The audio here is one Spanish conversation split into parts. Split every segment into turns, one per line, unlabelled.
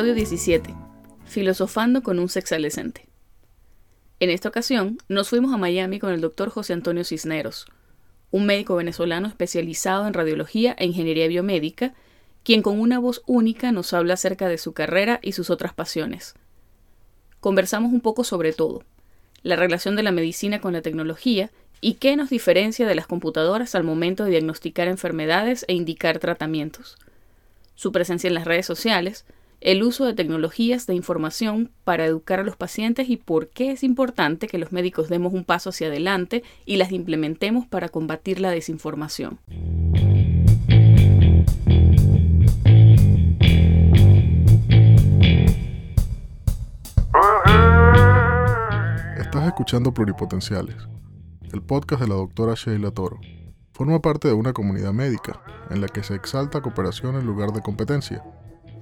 Episodio 17. Filosofando con un sexalescente. En esta ocasión, nos fuimos a Miami con el doctor José Antonio Cisneros, un médico venezolano especializado en radiología e ingeniería biomédica, quien con una voz única nos habla acerca de su carrera y sus otras pasiones. Conversamos un poco sobre todo, la relación de la medicina con la tecnología y qué nos diferencia de las computadoras al momento de diagnosticar enfermedades e indicar tratamientos, su presencia en las redes sociales, el uso de tecnologías de información para educar a los pacientes y por qué es importante que los médicos demos un paso hacia adelante y las implementemos para combatir la desinformación.
Estás escuchando Pluripotenciales, el podcast de la doctora Sheila Toro. Forma parte de una comunidad médica en la que se exalta cooperación en lugar de competencia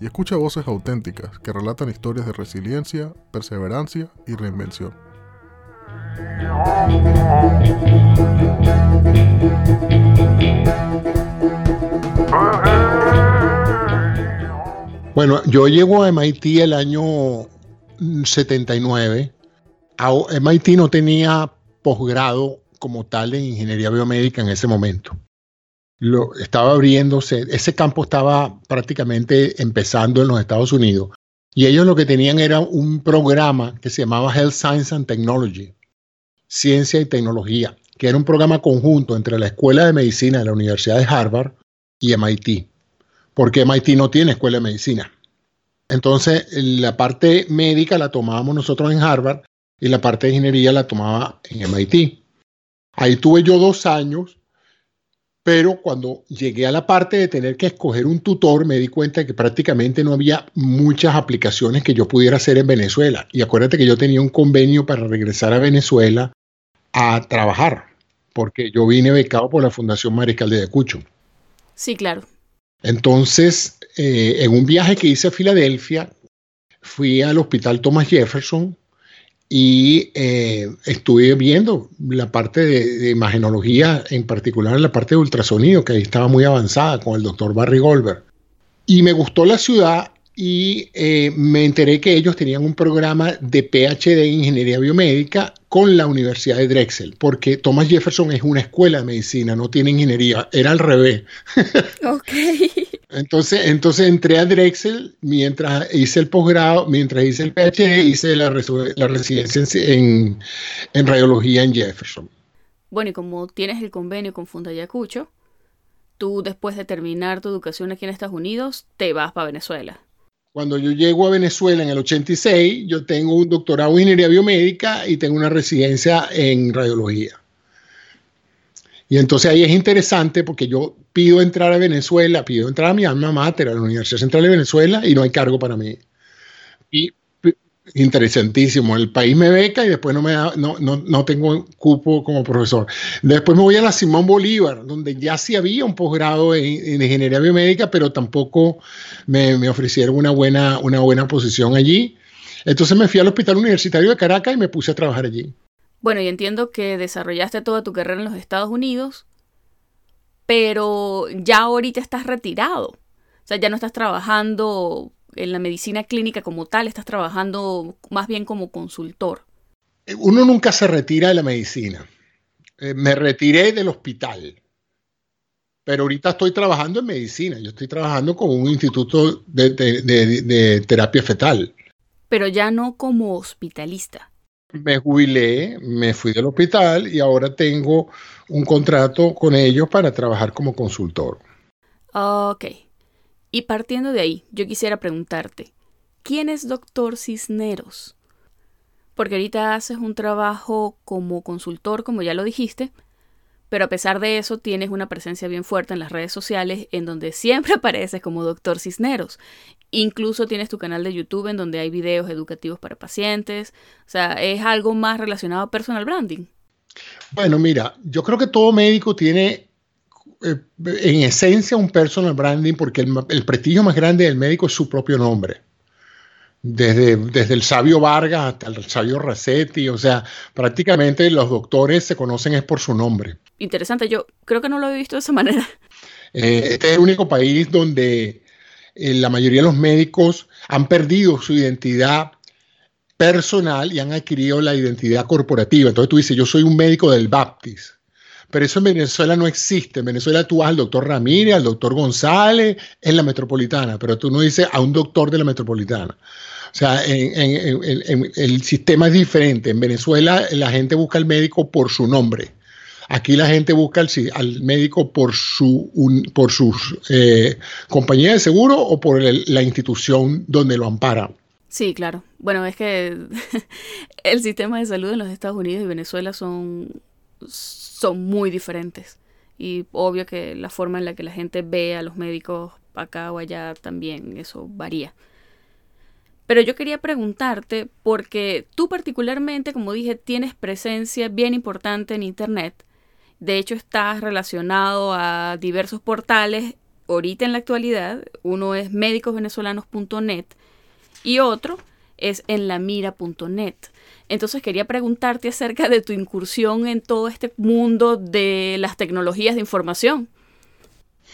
y escucha voces auténticas que relatan historias de resiliencia, perseverancia y reinvención.
Bueno, yo llego a MIT el año 79. MIT no tenía posgrado como tal en ingeniería biomédica en ese momento lo, estaba abriéndose, ese campo estaba prácticamente empezando en los Estados Unidos. Y ellos lo que tenían era un programa que se llamaba Health Science and Technology, Ciencia y Tecnología, que era un programa conjunto entre la Escuela de Medicina de la Universidad de Harvard y MIT, porque MIT no tiene escuela de medicina. Entonces, la parte médica la tomábamos nosotros en Harvard y la parte de ingeniería la tomaba en MIT. Ahí tuve yo dos años pero cuando llegué a la parte de tener que escoger un tutor, me di cuenta de que prácticamente no había muchas aplicaciones que yo pudiera hacer en Venezuela. Y acuérdate que yo tenía un convenio para regresar a Venezuela a trabajar, porque yo vine becado por la Fundación Mariscal de Ayacucho.
Sí, claro.
Entonces, eh, en un viaje que hice a Filadelfia, fui al Hospital Thomas Jefferson y eh, estuve viendo la parte de, imagenología, en particular la parte de ultrasonido, que ahí estaba muy avanzada con el doctor Barry Goldberg. Y me gustó la ciudad y eh, me enteré que ellos tenían un programa de PhD en ingeniería biomédica con la Universidad de Drexel, porque Thomas Jefferson es una escuela de medicina, no tiene ingeniería, era al revés.
Ok.
Entonces, entonces entré a Drexel mientras hice el posgrado, mientras hice el PhD, hice la, residencia en, en, radiología en Jefferson.
Bueno, y como tienes el convenio con Fundayacucho, tú después de terminar tu educación aquí en Estados Unidos, te vas para Venezuela.
Cuando yo llego a Venezuela en el 86, yo tengo un doctorado en ingeniería biomédica y tengo una residencia en radiología. Y entonces ahí es interesante porque yo pido entrar a Venezuela, pido entrar a mi alma mater, a la Universidad Central de Venezuela, y no hay cargo para mí. Y interesantísimo, el país me beca y después no me da, no, no, no tengo cupo como profesor. Después me voy a la Simón Bolívar, donde ya sí había un posgrado en, ingeniería biomédica, pero tampoco me, me ofrecieron una buena, una buena posición allí. Entonces me fui al Hospital Universitario de Caracas y me puse a trabajar allí.
Bueno, y entiendo que desarrollaste toda tu carrera en los Estados Unidos, pero ya ahorita estás retirado. O sea, ya no estás trabajando en la medicina clínica como tal, estás trabajando más bien como consultor.
Uno nunca se retira de la medicina. Eh, me retiré del hospital, pero ahorita estoy trabajando en medicina. Yo estoy trabajando con un instituto de terapia fetal.
Pero ya no como hospitalista
me jubilé, me fui del hospital y ahora tengo un contrato con ellos para trabajar como consultor.
Ok. Y partiendo de ahí, yo quisiera preguntarte, ¿quién es doctor Cisneros? Porque ahorita haces un trabajo como consultor, como ya lo dijiste, pero a pesar de eso tienes una presencia bien fuerte en las redes sociales en donde siempre apareces como doctor Cisneros. Incluso tienes tu canal de YouTube en donde hay videos educativos para pacientes. O sea, es algo más relacionado a personal branding.
Bueno, mira, yo creo que todo médico tiene en esencia un personal branding porque el, el prestigio más grande del médico es su propio nombre desde, desde el sabio Vargas hasta el sabio Racetti, o sea, prácticamente los doctores se conocen es por su nombre.
Interesante, yo creo que no lo he visto de esa manera.
Eh, este es el único país donde eh, la mayoría de los médicos han perdido su identidad personal y han adquirido la identidad corporativa. Entonces tú dices, yo soy un médico del Baptist. Pero eso en Venezuela no existe. En Venezuela tú vas al doctor Ramírez, al doctor González, en la metropolitana, pero tú no dices a un doctor de la metropolitana. O sea, el sistema es diferente. En Venezuela la gente busca al médico por su nombre. Aquí la gente busca al, médico por su por sus eh, compañía de seguro o por la institución donde lo ampara.
Sí, claro. Bueno, es que el sistema de salud en los Estados Unidos y Venezuela son, son muy diferentes. Y obvio que la forma en la que la gente ve a los médicos acá o allá también, eso varía. Pero yo quería preguntarte, porque tú particularmente, como dije, tienes presencia bien importante en Internet. De hecho, estás relacionado a diversos portales ahorita en la actualidad. Uno es médicosvenezolanos.net y otro es en lamira.net. Entonces quería preguntarte acerca de tu incursión en todo este mundo de las tecnologías de información.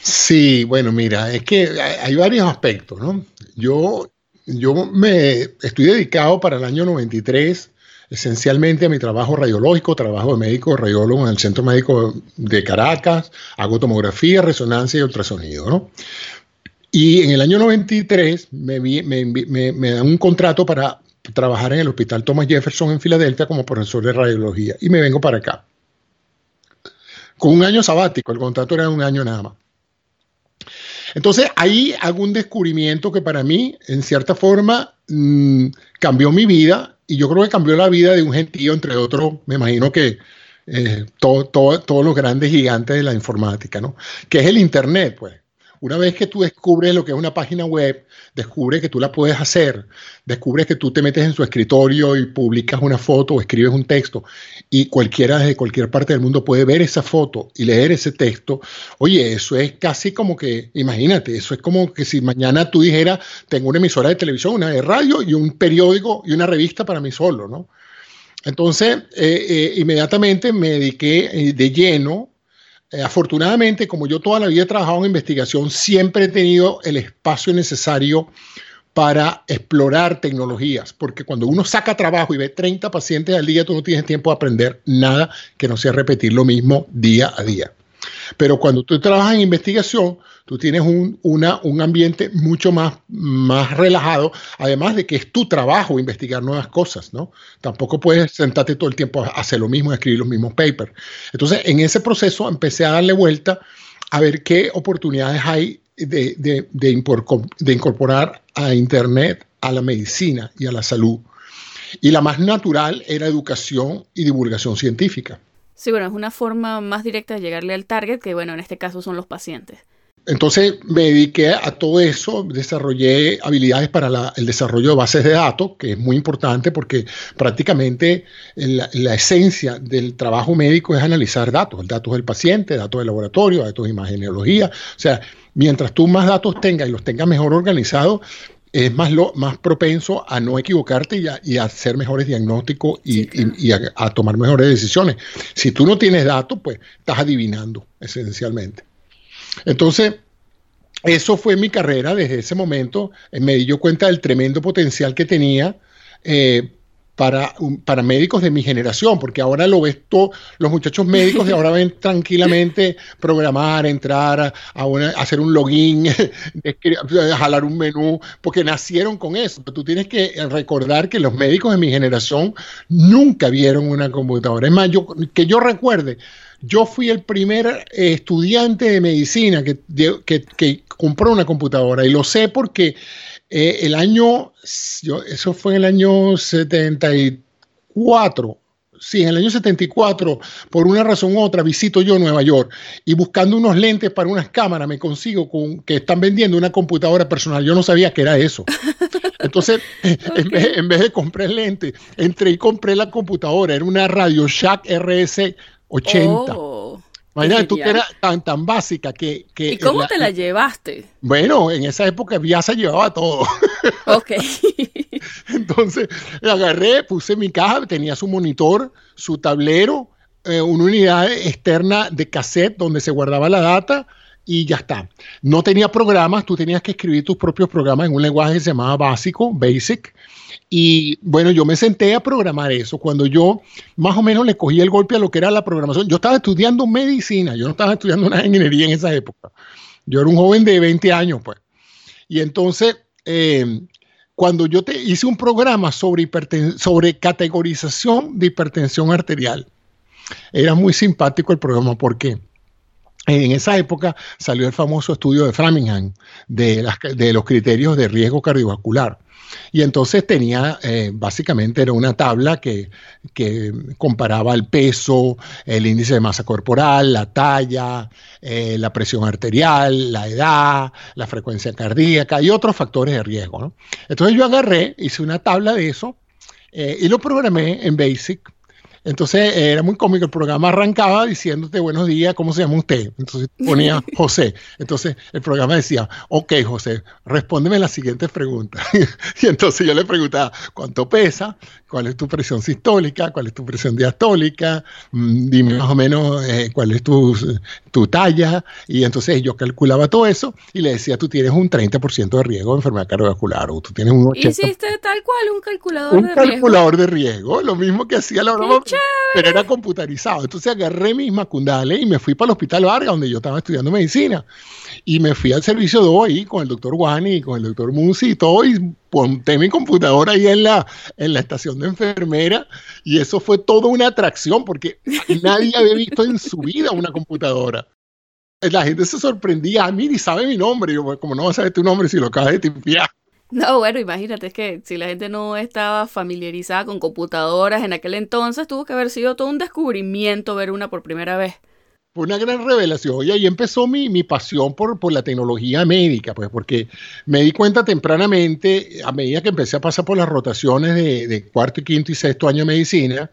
Sí, bueno, mira, es que hay varios aspectos, ¿no? Yo, yo me estoy dedicado para el año 93 esencialmente a mi trabajo radiológico, trabajo de médico radiólogo en el Centro Médico de Caracas, hago tomografía, resonancia y ultrasonido, ¿no? Y en el año 93 me, me, dan un contrato para trabajar en el Hospital Thomas Jefferson en Filadelfia como profesor de radiología y me vengo para acá. Con un año sabático, el contrato era un año nada más. Entonces ahí hago un descubrimiento que para mí, en cierta forma, mm, cambió mi vida y yo creo que cambió la vida de un gentío, entre otros, me imagino que eh, todos los grandes gigantes de la informática, ¿no? Que es el Internet, pues. Una vez que tú descubres lo que es una página web, descubres que tú la puedes hacer, descubres que tú te metes en su escritorio y publicas una foto o escribes un texto y cualquiera desde cualquier parte del mundo puede ver esa foto y leer ese texto. Oye, eso es casi como que, imagínate, eso es como que si mañana tú dijeras, tengo una emisora de televisión, una de radio y un periódico y una revista para mí solo, ¿no? Entonces, eh, eh, inmediatamente me dediqué eh, de lleno eh, afortunadamente, como yo toda la vida he trabajado en investigación, siempre he tenido el espacio necesario para explorar tecnologías, porque cuando uno saca trabajo y ve 30 pacientes al día, tú no tienes tiempo de aprender nada que no sea repetir lo mismo día a día. Pero cuando tú trabajas en investigación, tú tienes un, un ambiente mucho más, más relajado, además de que es tu trabajo investigar nuevas cosas, ¿no? Tampoco puedes sentarte todo el tiempo a hacer lo mismo, a escribir los mismos papers. Entonces, en ese proceso empecé a darle vuelta a ver qué oportunidades hay de, de, de incorporar a Internet a la medicina y a la salud. Y la más natural era educación y divulgación científica.
Sí, bueno, es una forma más directa de llegarle al target, que bueno, en este caso son los pacientes.
Entonces me dediqué a todo eso, desarrollé habilidades para el desarrollo de bases de datos, que es muy importante porque prácticamente la, esencia del trabajo médico es analizar datos, datos del paciente, datos del laboratorio, datos de imagenología. O sea, mientras tú más datos tengas y los tengas mejor organizados, es más, lo, más propenso a no equivocarte y a, hacer mejores diagnósticos y, a, tomar mejores decisiones. Si tú no tienes datos, pues estás adivinando esencialmente. Entonces, eso fue mi carrera desde ese momento. Me di cuenta del tremendo potencial que tenía. Eh, para, para médicos de mi generación, porque ahora lo ves todo, los muchachos médicos de ahora ven tranquilamente programar, entrar a, hacer un login, jalar un menú, porque nacieron con eso. tú tienes que recordar que los médicos de mi generación nunca vieron una computadora. Es más, yo, que yo recuerde, yo fui el primer estudiante de medicina que, que, que compró una computadora y lo sé porque eh, el año, eso fue en el año 74. Sí, en el año 74, por una razón u otra, visito yo Nueva York y buscando unos lentes para unas cámaras me consigo con que están vendiendo una computadora personal. Yo no sabía que era eso. Entonces, en, vez, de comprar lentes, entré y compré la computadora. Era una Radio Shack RS 80. Imagínate tú que era tan, tan básica que...
¿Y cómo te la llevaste?
Bueno, en esa época ya se llevaba todo.
Ok.
Entonces, la agarré, puse mi caja, tenía su monitor, su tablero, eh, una unidad externa de cassette donde se guardaba la data y ya está. No tenía programas, tú tenías que escribir tus propios programas en un lenguaje que se llamaba básico, basic. Y bueno, yo me senté a programar eso. Cuando yo más o menos le cogí el golpe a lo que era la programación, yo estaba estudiando medicina, yo no estaba estudiando una ingeniería en esa época. Yo era un joven de 20 años, pues. Y entonces, eh, cuando yo te hice un programa sobre, sobre categorización de hipertensión arterial, era muy simpático el programa. ¿Por qué? En esa época salió el famoso estudio de Framingham de, los criterios de riesgo cardiovascular. Y entonces tenía, eh, básicamente era una tabla que, comparaba el peso, el índice de masa corporal, la talla, eh, la presión arterial, la edad, la frecuencia cardíaca y otros factores de riesgo. Entonces yo agarré, hice una tabla de eso eh, y lo programé en BASIC entonces era muy cómico, el programa arrancaba diciéndote buenos días, ¿cómo se llama usted? Entonces ponía José. Entonces el programa decía, ok José, respóndeme las siguientes preguntas. y entonces yo le preguntaba, ¿cuánto pesa? ¿Cuál es tu presión sistólica? ¿Cuál es tu presión diastólica? Mm, dime más o menos eh, cuál es tu, tu talla. Y entonces yo calculaba todo eso y le decía, tú tienes un 30% de riesgo de enfermedad cardiovascular o tú tienes un 80%.
Hiciste tal cual un calculador
de riesgo. Un calculador de riesgo, lo mismo que hacía la broma pero era computarizado. Entonces agarré mis macundales y me fui para el Hospital Vargas, donde yo estaba estudiando medicina. Y me fui al servicio 2 ahí con el doctor Wani, con el doctor Musi y todo, y monté mi computadora ahí en la, en la estación de enfermera. Y eso fue toda una atracción, porque nadie había visto en su vida una computadora. La gente se sorprendía a mí y sabe mi nombre. Yo, como no vas a saber tu nombre si lo acabas de tipear?
No, bueno, imagínate, es que si la gente no estaba familiarizada con computadoras en aquel entonces, tuvo que haber sido todo un descubrimiento ver una por primera vez.
Fue una gran revelación y ahí empezó mi, mi pasión por, por, la tecnología médica, pues porque me di cuenta tempranamente, a medida que empecé a pasar por las rotaciones de, de cuarto, y quinto y sexto año de medicina,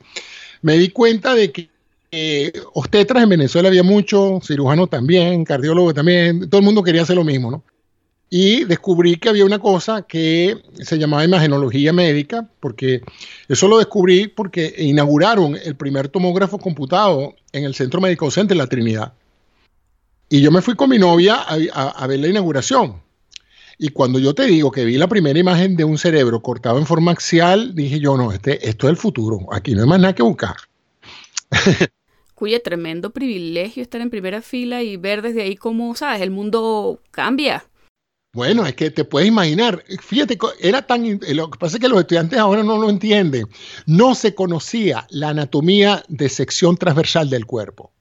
me di cuenta de que eh, obstetras en Venezuela había mucho, cirujano también, cardiólogo también, todo el mundo quería hacer lo mismo, ¿no? Y descubrí que había una cosa que se llamaba imagenología médica, porque eso lo descubrí porque inauguraron el primer tomógrafo computado en el Centro Médico Center de la Trinidad. Y yo me fui con mi novia a, ver la inauguración. Y cuando yo te digo que vi la primera imagen de un cerebro cortado en forma axial, dije yo, no, este, esto es el futuro, aquí no hay más nada que buscar.
Cuye tremendo privilegio estar en primera fila y ver desde ahí cómo, sabes, el mundo cambia.
Bueno, es que te puedes imaginar, fíjate, era tan, lo que pasa es que los estudiantes ahora no lo entienden, no se conocía la anatomía de sección transversal del cuerpo.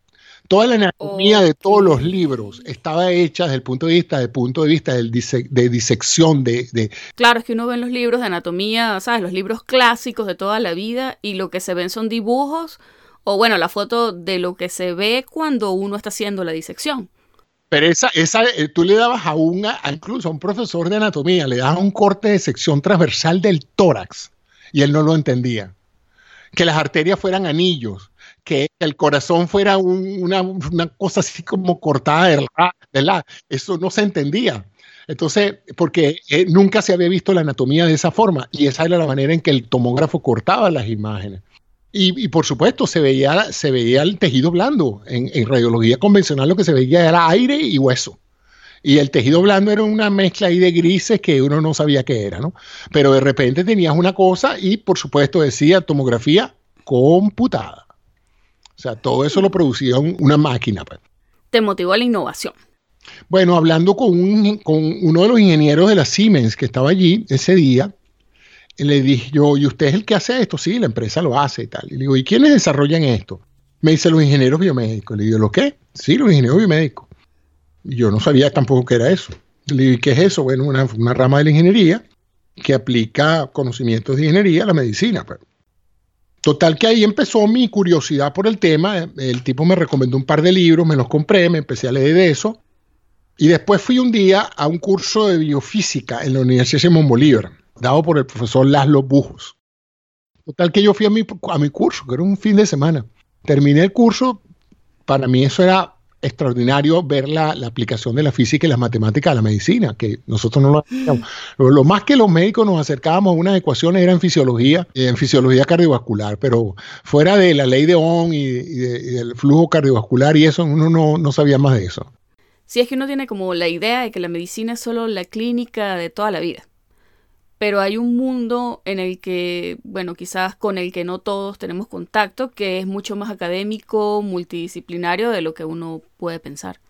Toda la anatomía de todos los libros estaba hecha desde el punto de vista, del punto de vista del de disección de, de,
Claro, es que uno ve en los libros de anatomía, ¿sabes? Los libros clásicos de toda la vida y lo que se ven son dibujos o bueno, la foto de lo que se ve cuando uno está haciendo la disección.
Pero esa, esa, eh, tú le dabas a un, incluso a un profesor de anatomía, le dabas un corte de sección transversal del tórax y él no lo entendía. Que las arterias fueran anillos, que el corazón fuera una, cosa así como cortada de la, Eso no se entendía. Entonces, porque eh, nunca se había visto la anatomía de esa forma y esa era la manera en que el tomógrafo cortaba las imágenes. Y, por supuesto, se veía, se veía el tejido blando. En, radiología convencional lo que se veía era aire y hueso. Y el tejido blando era una mezcla ahí de grises que uno no sabía qué era, ¿no? Pero de repente tenías una cosa y, por supuesto, decía tomografía computada. O sea, todo eso lo producía una máquina. Pues.
Te motivó a la innovación.
Bueno, hablando con, con uno de los ingenieros de la Siemens que estaba allí ese día, le dije yo, ¿y usted es el que hace esto? Sí, la empresa lo hace y tal. Y le digo, ¿y quiénes desarrollan esto? Me dice los ingenieros biomédicos. Le digo, ¿lo qué? Sí, los ingenieros biomédicos. Y yo no sabía tampoco qué era eso. Le digo, ¿y qué es eso? Bueno, una, una rama de la ingeniería que aplica conocimientos de ingeniería a la medicina. Pues. Total que ahí empezó mi curiosidad por el tema. El tipo me recomendó un par de libros, me los compré, me empecé a leer de eso. Y después fui un día a un curso de biofísica en la Universidad de Simón Bolívar dado por el profesor Laszlo Bujos. Total que yo fui a mi, a mi curso, que era un fin de semana. Terminé el curso, para mí eso era extraordinario ver la, aplicación de la física y las matemáticas a la medicina, que nosotros no lo hacíamos. Lo, más que los médicos nos acercábamos a unas ecuaciones era en fisiología, en fisiología cardiovascular, pero fuera de la ley de Ohm y, del flujo cardiovascular y eso, uno no, no sabía más de eso.
Si es que uno tiene como la idea de que la medicina es solo la clínica de toda la vida. Pero hay un mundo en el que, bueno, quizás con el que no todos tenemos contacto, que es mucho más académico, multidisciplinario de lo que uno puede pensar.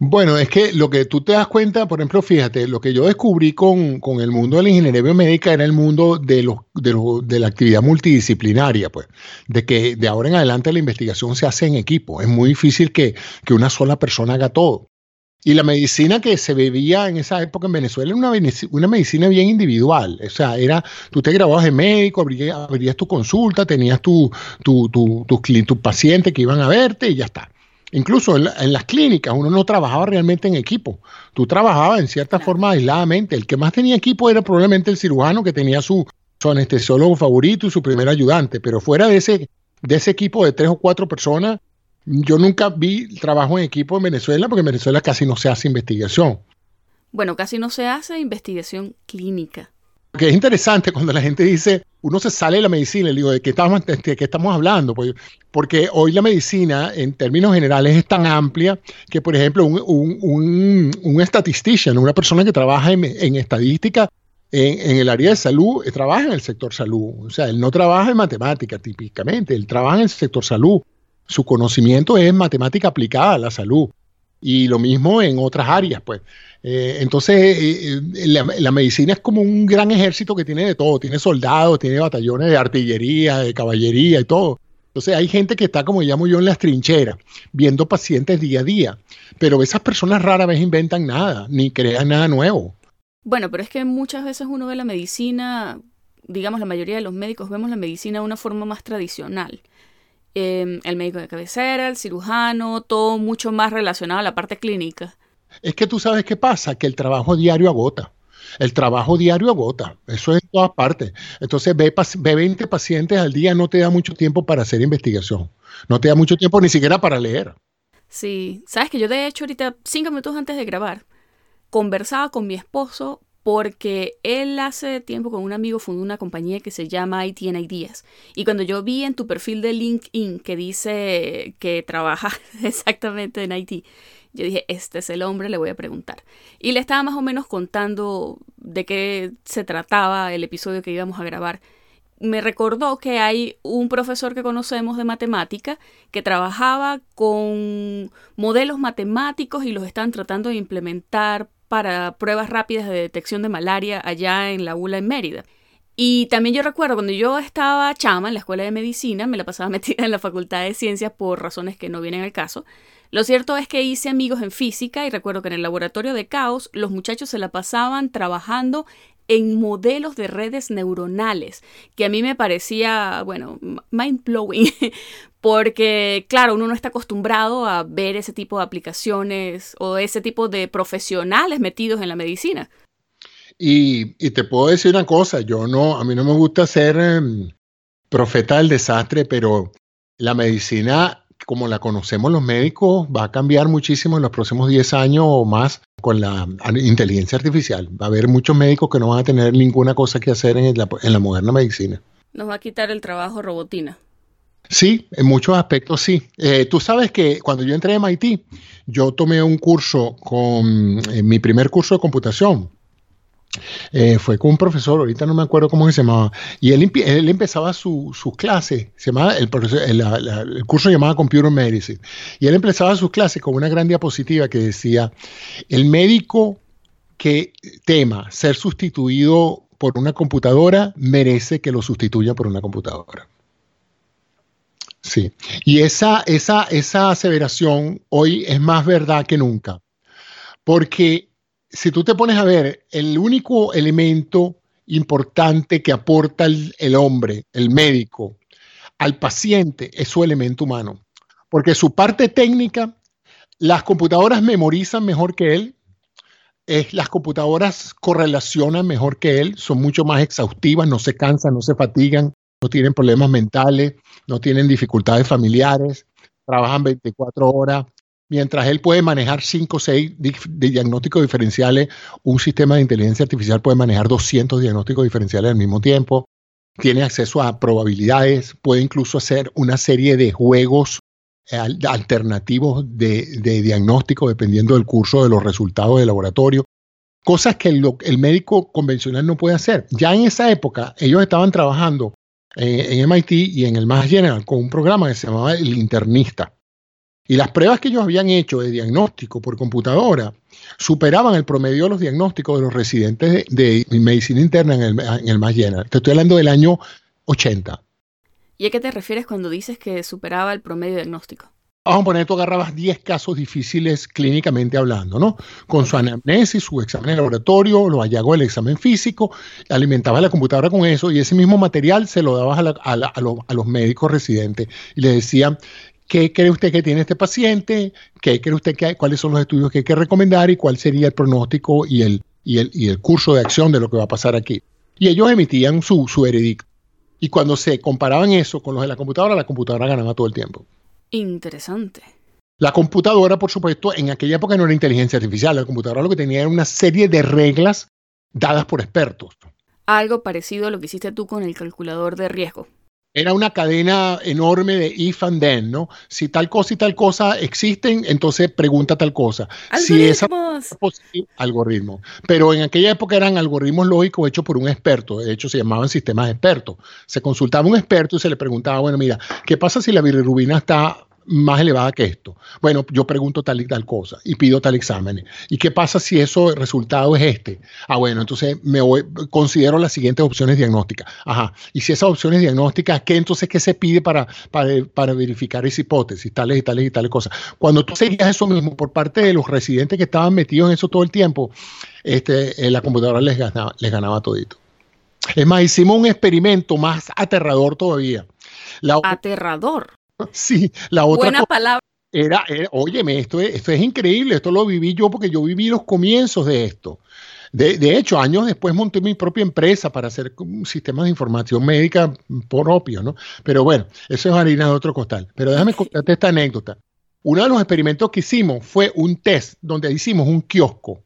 Bueno, es que lo que tú te das cuenta, por ejemplo, fíjate, lo que yo descubrí con, el mundo de la ingeniería biomédica era el mundo de, de, de, la actividad multidisciplinaria, pues, de que de ahora en adelante la investigación se hace en equipo. Es muy difícil que, una sola persona haga todo. Y la medicina que se bebía en esa época en Venezuela era una, una medicina bien individual. O sea, era, tú te grababas de médico, abrías, tu consulta, tenías tu, tu, tu, tu paciente que iban a verte y ya está. Incluso en, las clínicas uno no trabajaba realmente en equipo. Tú trabajabas en cierta forma aisladamente. El que más tenía equipo era probablemente el cirujano que tenía su, su anestesiólogo favorito y su primer ayudante. Pero fuera de ese, de ese equipo de tres o cuatro personas, yo nunca vi trabajo en equipo en Venezuela porque en Venezuela casi no se hace investigación.
Bueno, casi no se hace investigación clínica
que es interesante cuando la gente dice, uno se sale de la medicina, le digo, ¿de qué estamos, de qué estamos hablando? Pues, porque hoy la medicina, en términos generales, es tan amplia que, por ejemplo, un, un, un, statistician, una persona que trabaja en, estadística en, el área de salud, eh, trabaja en el sector salud. O sea, él no trabaja en matemática típicamente, él trabaja en el sector salud. Su conocimiento es matemática aplicada a la salud. Y lo mismo en otras áreas, pues. Eh, entonces, eh, eh, la, medicina es como un gran ejército que tiene de todo, tiene soldados, tiene batallones de artillería, de caballería y todo. Entonces hay gente que está, como llamo yo, en las trincheras, viendo pacientes día a día, pero esas personas rara vez inventan nada, ni crean nada nuevo.
Bueno, pero es que muchas veces uno ve la medicina, digamos la mayoría de los médicos vemos la medicina de una forma más tradicional. Em, el médico de cabecera, el cirujano, todo mucho más relacionado a la parte clínica.
Es que tú sabes qué pasa, que el trabajo diario agota. El trabajo diario agota, eso es en todas partes. Entonces, ve, ve 20 pacientes al día, no te da mucho tiempo para hacer investigación. No te da mucho tiempo ni siquiera para leer.
Sí, sabes que yo de hecho ahorita, cinco minutos antes de grabar, conversaba con mi esposo porque él hace tiempo con un amigo fundó una compañía que se llama IT en Ideas. Y cuando yo vi en tu perfil de LinkedIn que dice que trabaja exactamente en IT, yo dije, este es el hombre, le voy a preguntar. Y le estaba más o menos contando de qué se trataba el episodio que íbamos a grabar. Me recordó que hay un profesor que conocemos de matemática que trabajaba con modelos matemáticos y los están tratando de implementar para pruebas rápidas de detección de malaria allá en la ULA en Mérida. Y también yo recuerdo cuando yo estaba chama en la escuela de medicina, me la pasaba metida en la facultad de ciencias por razones que no vienen al caso, lo cierto es que hice amigos en física y recuerdo que en el laboratorio de caos los muchachos se la pasaban trabajando en modelos de redes neuronales, que a mí me parecía, bueno, mind blowing, porque claro, uno no está acostumbrado a ver ese tipo de aplicaciones o ese tipo de profesionales metidos en la medicina.
Y, te puedo decir una cosa, yo no, a mí no me gusta ser em, profeta del desastre, pero la medicina como la conocemos los médicos va a cambiar muchísimo en los próximos 10 años o más con la inteligencia artificial. Va a haber muchos médicos que no van a tener ninguna cosa que hacer en la, moderna medicina.
Nos va a quitar el trabajo robotina.
Sí, en muchos aspectos sí. Eh, tú sabes que cuando yo entré a MIT, yo tomé un curso con eh, mi primer curso de computación eh, fue con un profesor, ahorita no me acuerdo cómo se llamaba, y él, él empezaba su, su, clase, se llamaba, el, el, curso se llamaba Computer Medicine, y él empezaba sus clases con una gran diapositiva que decía, el médico que tema ser sustituido por una computadora merece que lo sustituya por una computadora. Sí, y esa, esa, esa aseveración hoy es más verdad que nunca, porque si tú te pones a ver, el único elemento importante que aporta el, hombre, el médico, al paciente es su elemento humano. Porque su parte técnica, las computadoras memorizan mejor que él, las computadoras correlacionan mejor que él, son mucho más exhaustivas, no se cansan, no se fatigan, no tienen problemas mentales, no tienen dificultades familiares, trabajan 24 horas, mientras él puede manejar 5 o 6 diagnósticos diferenciales, un sistema de inteligencia artificial puede manejar 200 diagnósticos diferenciales al mismo tiempo, tiene acceso a probabilidades, puede incluso hacer una serie de juegos alternativos de, diagnóstico dependiendo del curso de los resultados del laboratorio, cosas que el, médico convencional no puede hacer. Ya en esa época ellos estaban trabajando en, MIT y en el Mass General con un programa que se llamaba el internista. Y las pruebas que ellos habían hecho de diagnóstico por computadora superaban el promedio de los diagnósticos de los residentes de, medicina interna en el, en el más llena. Te estoy hablando del año 80.
¿Y a qué te refieres cuando dices que superaba el promedio diagnóstico?
Vamos a poner, tú agarrabas 10 casos difíciles clínicamente hablando, ¿no? Con su anamnesis, su examen de laboratorio, los hallazgos del examen físico, alimentabas la computadora con eso y ese mismo material se lo dabas a, a los médicos residentes y les decían, ¿Qué cree usted que tiene este paciente? ¿Qué cree usted que cuáles son los estudios que hay que recomendar y cuál sería el pronóstico y el, y el, y el curso de acción de lo que va a pasar aquí? Y ellos emitían su, su veredicto. Y cuando se comparaban eso con los de la computadora, la computadora ganaba todo el tiempo.
Interesante.
La computadora, por supuesto, en aquella época no era inteligencia artificial. La computadora lo que tenía era una serie de reglas dadas por expertos.
Algo parecido a lo que hiciste tú con el calculador de riesgo
era una cadena enorme de if and then, ¿no? Si tal cosa y tal cosa existen, entonces pregunta tal cosa.
Algoritmos.
Si algoritmo. Pero en aquella época eran algoritmos lógicos hechos por un experto. De hecho, se llamaban sistemas expertos. Se consultaba un experto y se le preguntaba, bueno, mira, ¿qué pasa si la bilirrubina está más elevada que esto. Bueno, yo pregunto tal y tal cosa y pido tal examen. ¿Y qué pasa si eso resultado es este? Ah, bueno, entonces me voy, considero las siguientes opciones diagnósticas. Ajá. Y si esas opciones diagnósticas, ¿qué entonces qué se pide para, para, verificar esa hipótesis, tales y tales y tales cosas? Cuando tú seguías eso mismo por parte de los residentes que estaban metidos en eso todo el tiempo, este, eh, la computadora les ganaba, les ganaba todito. Es más, hicimos un experimento más aterrador todavía.
aterrador.
Sí, la otra
Buena palabra.
Era, óyeme, esto es, esto es increíble, esto lo viví yo porque yo viví los comienzos de esto. De, hecho, años después monté mi propia empresa para hacer sistemas de información médica propio, ¿no? Pero bueno, eso es harina de otro costal. Pero déjame contarte esta anécdota. Uno de los experimentos que hicimos fue un test donde hicimos un kiosco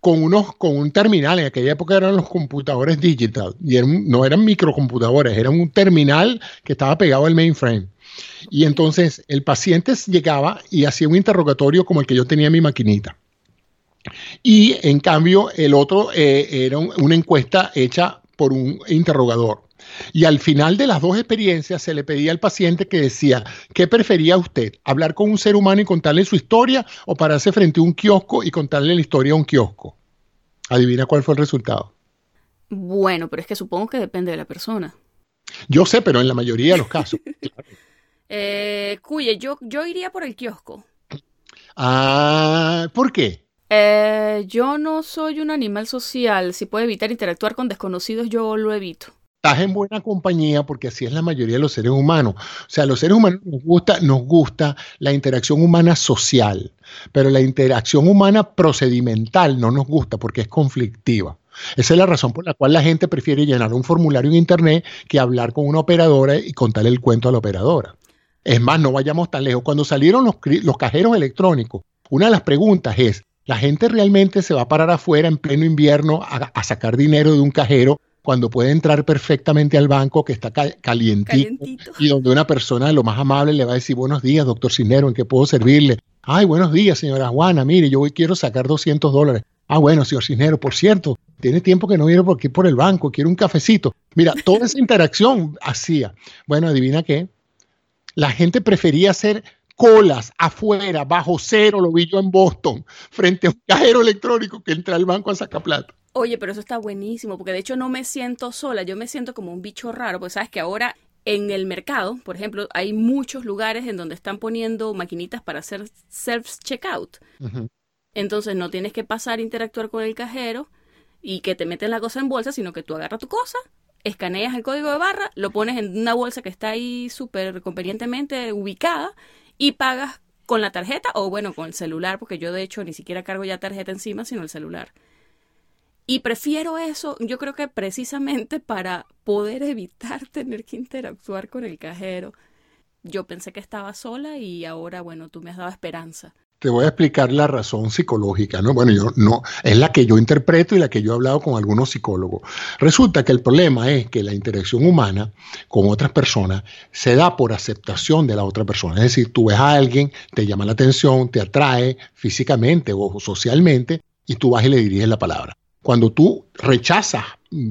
con, unos, con un terminal. En aquella época eran los computadores digital y no eran microcomputadores, era un terminal que estaba pegado al mainframe. Y entonces el paciente llegaba y hacía un interrogatorio como el que yo tenía en mi maquinita. Y en cambio el otro eh, era una encuesta hecha por un interrogador. Y al final de las dos experiencias se le pedía al paciente que decía, ¿qué prefería usted? ¿Hablar con un ser humano y contarle su historia o pararse frente a un kiosco y contarle la historia a un kiosco? Adivina cuál fue el resultado.
Bueno, pero es que supongo que depende de la persona.
Yo sé, pero en la mayoría de los casos.
Eh, cuye, yo, yo iría por el kiosco.
Ah, ¿por qué?
Eh, yo no soy un animal social. Si puedo evitar interactuar con desconocidos, yo lo evito.
Estás en buena compañía porque así es la mayoría de los seres humanos. O sea, a los seres humanos nos gusta, nos gusta la interacción humana social, pero la interacción humana procedimental no nos gusta porque es conflictiva. Esa es la razón por la cual la gente prefiere llenar un formulario en Internet que hablar con una operadora y contarle el cuento a la operadora. Es más, no vayamos tan lejos. Cuando salieron los, los cajeros electrónicos, una de las preguntas es, ¿la gente realmente se va a parar afuera en pleno invierno a, sacar dinero de un cajero cuando puede entrar perfectamente al banco que está calientito, y donde una persona lo más amable le va a decir buenos días, doctor Cinero, ¿en qué puedo servirle? Ay, buenos días, señora Juana, mire, yo hoy quiero sacar 200 dólares. Ah, bueno, señor Cisnero, por cierto, tiene tiempo que no viene por aquí por el banco, quiero un cafecito. Mira, toda esa interacción hacía. Bueno, adivina qué, la gente prefería hacer colas afuera, bajo cero, lo vi yo en Boston, frente a un cajero electrónico que entra al banco a sacar plata.
Oye, pero eso está buenísimo, porque de hecho no me siento sola, yo me siento como un bicho raro, porque sabes que ahora en el mercado, por ejemplo, hay muchos lugares en donde están poniendo maquinitas para hacer self-checkout. Entonces no tienes que pasar a interactuar con el cajero y que te meten la cosa en bolsa, sino que tú agarras tu cosa, escaneas el código de barra, lo pones en una bolsa que está ahí súper convenientemente ubicada y pagas con la tarjeta o bueno, con el celular, porque yo de hecho ni siquiera cargo ya tarjeta encima, sino el celular. Y prefiero eso, yo creo que precisamente para poder evitar tener que interactuar con el cajero. Yo pensé que estaba sola y ahora, bueno, tú me has dado esperanza.
Te voy a explicar la razón psicológica, ¿no? Bueno, yo no, es la que yo interpreto y la que yo he hablado con algunos psicólogos. Resulta que el problema es que la interacción humana con otras personas se da por aceptación de la otra persona. Es decir, tú ves a alguien, te llama la atención, te atrae físicamente o socialmente y tú vas y le diriges la palabra. Cuando tú rechazas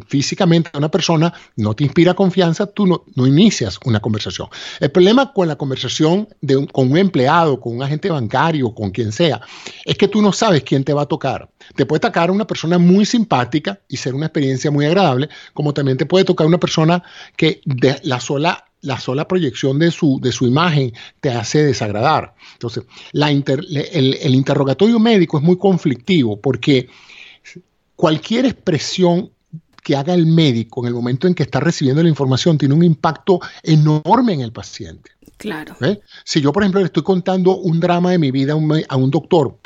físicamente a una persona, no te inspira confianza, tú no, inicias una conversación. El problema con la conversación de con un empleado, con un agente bancario, con quien sea, es que tú no sabes quién te va a tocar. Te puede tocar una persona muy simpática y ser una experiencia muy agradable, como también te puede tocar una persona que la sola la sola proyección de su, de su imagen te hace desagradar. Entonces, el interrogatorio médico es muy conflictivo porque cualquier expresión que haga el médico en el momento en que está recibiendo la información tiene un impacto enorme en el paciente.
Claro.
¿Eh? Si yo, por ejemplo, le estoy contando un drama de mi vida a un, doctor,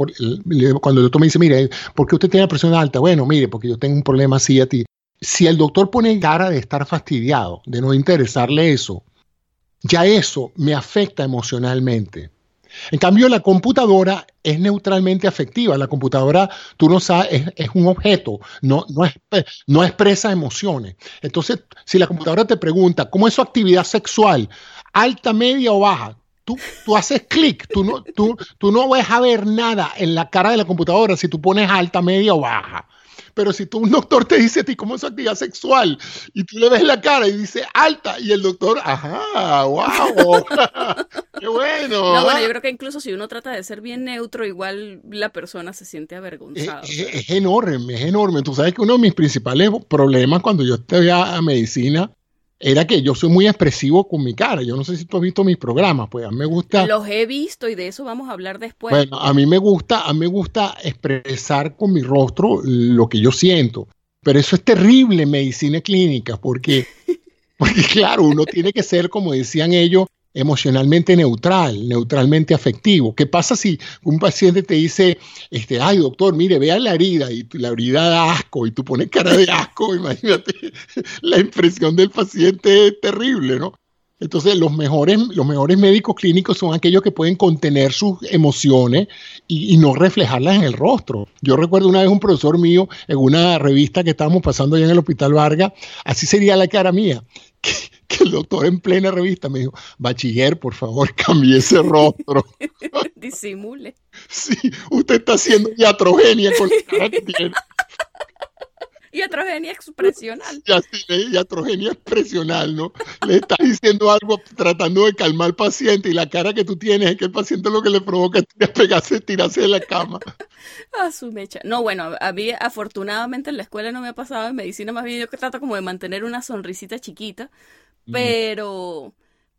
cuando el doctor me dice, mire, ¿por qué usted tiene la presión alta? Bueno, mire, porque yo tengo un problema así a ti. Si el doctor pone cara de estar fastidiado, de no interesarle eso, ya eso me afecta emocionalmente. En cambio, la computadora es neutralmente afectiva. La computadora, tú no sabes, es, un objeto, no, no, expresa emociones. Entonces, si la computadora te pregunta, ¿cómo es su actividad sexual? ¿Alta, media o baja? Tú, tú, haces clic, tú no, tú, tú no vas a ver nada en la cara de la computadora si tú pones alta, media o baja. Pero si tú, un doctor te dice a ti cómo es su actividad sexual y tú le ves la cara y dice alta y el doctor, ajá, wow, qué bueno.
No, bueno, yo creo que incluso si uno trata de ser bien neutro, igual la persona se siente avergonzada.
Es, enorme, es enorme. Tú sabes que uno de mis principales problemas cuando yo estoy a medicina era que yo soy muy expresivo con mi cara. Yo no sé si tú has visto mis programas, pues a mí me gusta.
Los he visto y de eso vamos a hablar después.
Bueno, a mí me gusta, a mí me gusta expresar con mi rostro lo que yo siento. Pero eso es terrible en medicina clínica, porque, porque claro, uno tiene que ser, como decían ellos, emocionalmente neutral, neutralmente afectivo. ¿Qué pasa si un paciente te dice, este, ay doctor, mire, vea la herida y la herida da asco y tú pones cara de asco? Imagínate, la impresión del paciente es terrible, ¿no? Entonces, los mejores, los mejores médicos clínicos son aquellos que pueden contener sus emociones y, no reflejarlas en el rostro. Yo recuerdo una vez un profesor mío en una revista que estábamos pasando allá en el Hospital Vargas, así sería la cara mía, que, el doctor en plena revista me dijo, bachiller, por favor, cambie ese rostro.
Disimule.
Sí, usted está haciendo iatrogenia con la cara que tiene.
Iatrogenia expresional.
Iatrogenia expresional, ¿no? Le estás diciendo algo tratando de calmar al paciente y la cara que tú tienes es que el paciente lo que le provoca es pegarse, tirarse de la cama.
A su mecha. No, bueno, a mí afortunadamente en la escuela no me ha pasado en medicina, más bien yo que trato como de mantener una sonrisita chiquita pero,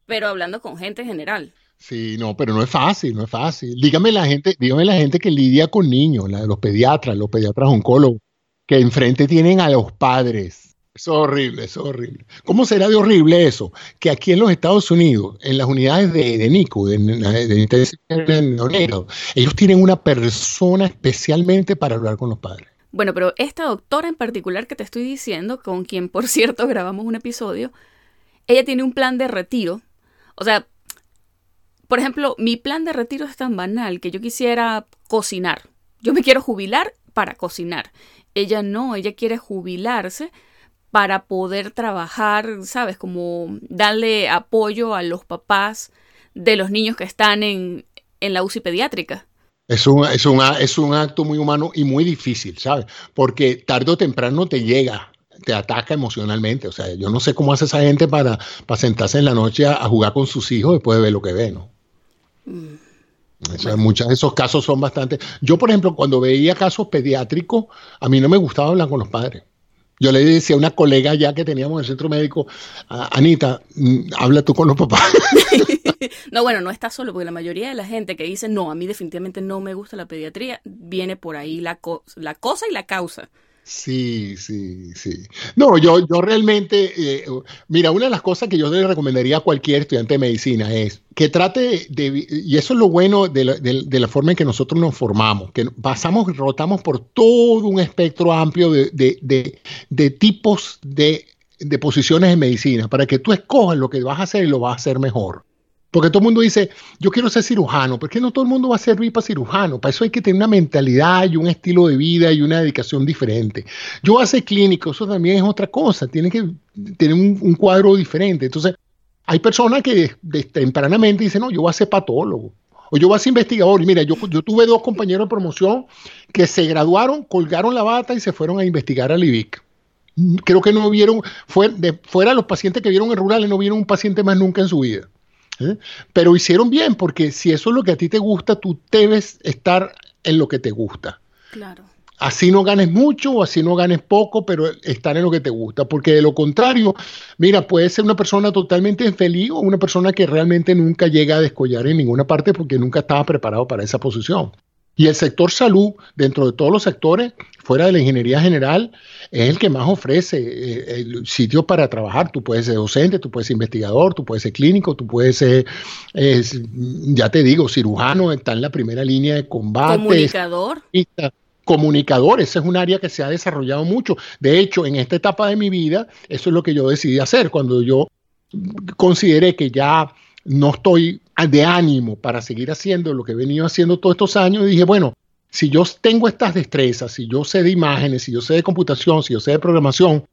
pero hablando con gente en general.
Sí, no, pero no es fácil, no es fácil. Dígame la gente, dígame la gente que lidia con niños, la de los pediatras, los pediatras oncólogos, que enfrente tienen a los padres. Es horrible, es horrible. ¿Cómo será de horrible eso? Que aquí en los Estados Unidos, en las unidades de, de NICU, de, de, ellos tienen una persona especialmente para hablar con los padres.
Bueno, pero esta doctora en particular que te estoy diciendo, con quien por cierto grabamos un episodio, ella tiene un plan de retiro. O sea, por ejemplo, mi plan de retiro es tan banal que yo quisiera cocinar. Yo me quiero jubilar para cocinar. Ella no, ella quiere jubilarse para poder trabajar, ¿sabes? Como darle apoyo a los papás de los niños que están en, en la UCI pediátrica.
Es un, es, es un acto muy humano y muy difícil, ¿sabes? Porque tarde o temprano te llega te ataca emocionalmente. O sea, yo no sé cómo hace esa gente para, para sentarse en la noche a, jugar con sus hijos después de ver lo que ve, ¿no? Mm. muchos de esos casos son bastante. Yo, por ejemplo, cuando veía casos pediátricos, a mí no me gustaba hablar con los padres. Yo le decía a una colega ya que teníamos en el centro médico, Anita, mm, habla tú con los papás.
no, bueno, no está solo, porque la mayoría de la gente que dice, no, a mí definitivamente no me gusta la pediatría, viene por ahí la, la cosa y la causa.
Sí, sí, sí. No, yo, yo realmente, eh, mira, una de las cosas que yo le recomendaría a cualquier estudiante de medicina es que trate de, y eso es lo bueno de la, de, la forma en que nosotros nos formamos, que pasamos, rotamos por todo un espectro amplio de, de tipos de, posiciones en medicina, para que tú escojas lo que vas a hacer y lo vas a hacer mejor. Porque todo el mundo dice, yo quiero ser cirujano, porque no todo el mundo va a servir para cirujano. Para eso hay que tener una mentalidad y un estilo de vida y una dedicación diferente. Yo voy a ser clínico, eso también es otra cosa. Tiene que tener un, cuadro diferente. Entonces, hay personas que tempranamente dicen, no, yo voy a ser patólogo. O yo voy a ser investigador. Y mira, yo, yo tuve dos compañeros de promoción que se graduaron, colgaron la bata y se fueron a investigar al IBIC. Creo que no vieron, fue, de, fuera los pacientes que vieron en rurales, no vieron un paciente más nunca en su vida. ¿Eh? Pero hicieron bien, porque si eso es lo que a ti te gusta, tú debes estar en lo que te gusta.
Claro.
Así no ganes mucho o así no ganes poco, pero estar en lo que te gusta. Porque de lo contrario, mira, puedes ser una persona totalmente infeliz o una persona que realmente nunca llega a descollar en ninguna parte porque nunca estaba preparado para esa posición. Y el sector salud, dentro de todos los sectores, fuera de la ingeniería general, es el que más ofrece eh, el sitio para trabajar. Tú puedes ser docente, tú puedes ser investigador, tú puedes ser clínico, tú puedes ser, ya te digo, cirujano, está en la primera línea de combate.
Comunicador.
Comunicador, ese es un área que se ha desarrollado mucho. De hecho, en esta etapa de mi vida, eso es lo que yo decidí hacer. Cuando yo consideré que ya no estoy de ánimo para seguir haciendo lo que he venido haciendo todos estos años y dije, bueno, si yo tengo estas destrezas, si yo sé de imágenes, si yo sé de computación, si yo sé de programación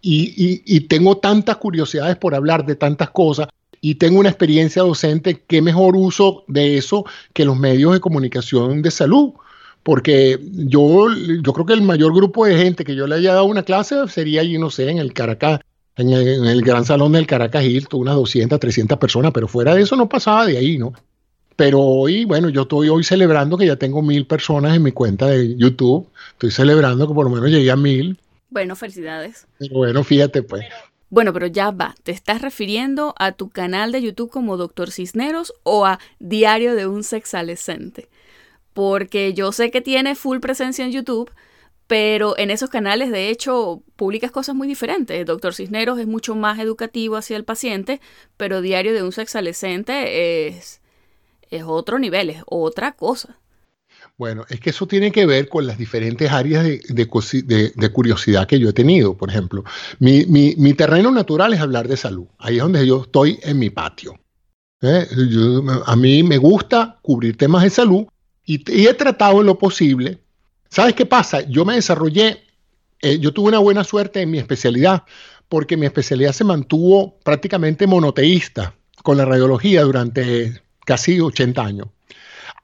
y, tengo tantas curiosidades por hablar de tantas cosas y tengo una experiencia docente, ¿qué mejor uso de eso que los medios de comunicación de salud? Porque yo, yo creo que el mayor grupo de gente que yo le haya dado una clase sería, yo no sé, en el Caracas, en el, gran salón del Caracas Hilton, unas 200, 300 personas, pero fuera de eso no pasaba de ahí, ¿no? Pero hoy, bueno, yo estoy hoy celebrando que ya tengo mil personas en mi cuenta de YouTube. Estoy celebrando que por lo menos llegué a mil.
Bueno, felicidades.
Pero bueno, fíjate pues.
Bueno, pero ya va. ¿Te estás refiriendo a tu canal de YouTube como Doctor Cisneros o a Diario de un Sexalescente? Porque yo sé que tiene full presencia en YouTube, pero en esos canales de hecho publicas cosas muy diferentes. Doctor Cisneros es mucho más educativo hacia el paciente, pero Diario de un sexalescente es, es otro nivel, es otra cosa.
Bueno, es que eso tiene que ver con las diferentes áreas de, curiosidad que yo he tenido. Por ejemplo, mi, terreno natural es hablar de salud. Ahí es donde yo estoy en mi patio. ¿eh? a mí me gusta cubrir temas de salud y, y he tratado en lo posible ¿Sabes qué pasa? Yo me desarrollé, eh, yo tuve una buena suerte en mi especialidad, porque mi especialidad se mantuvo prácticamente monoteísta con la radiología durante casi 80 años,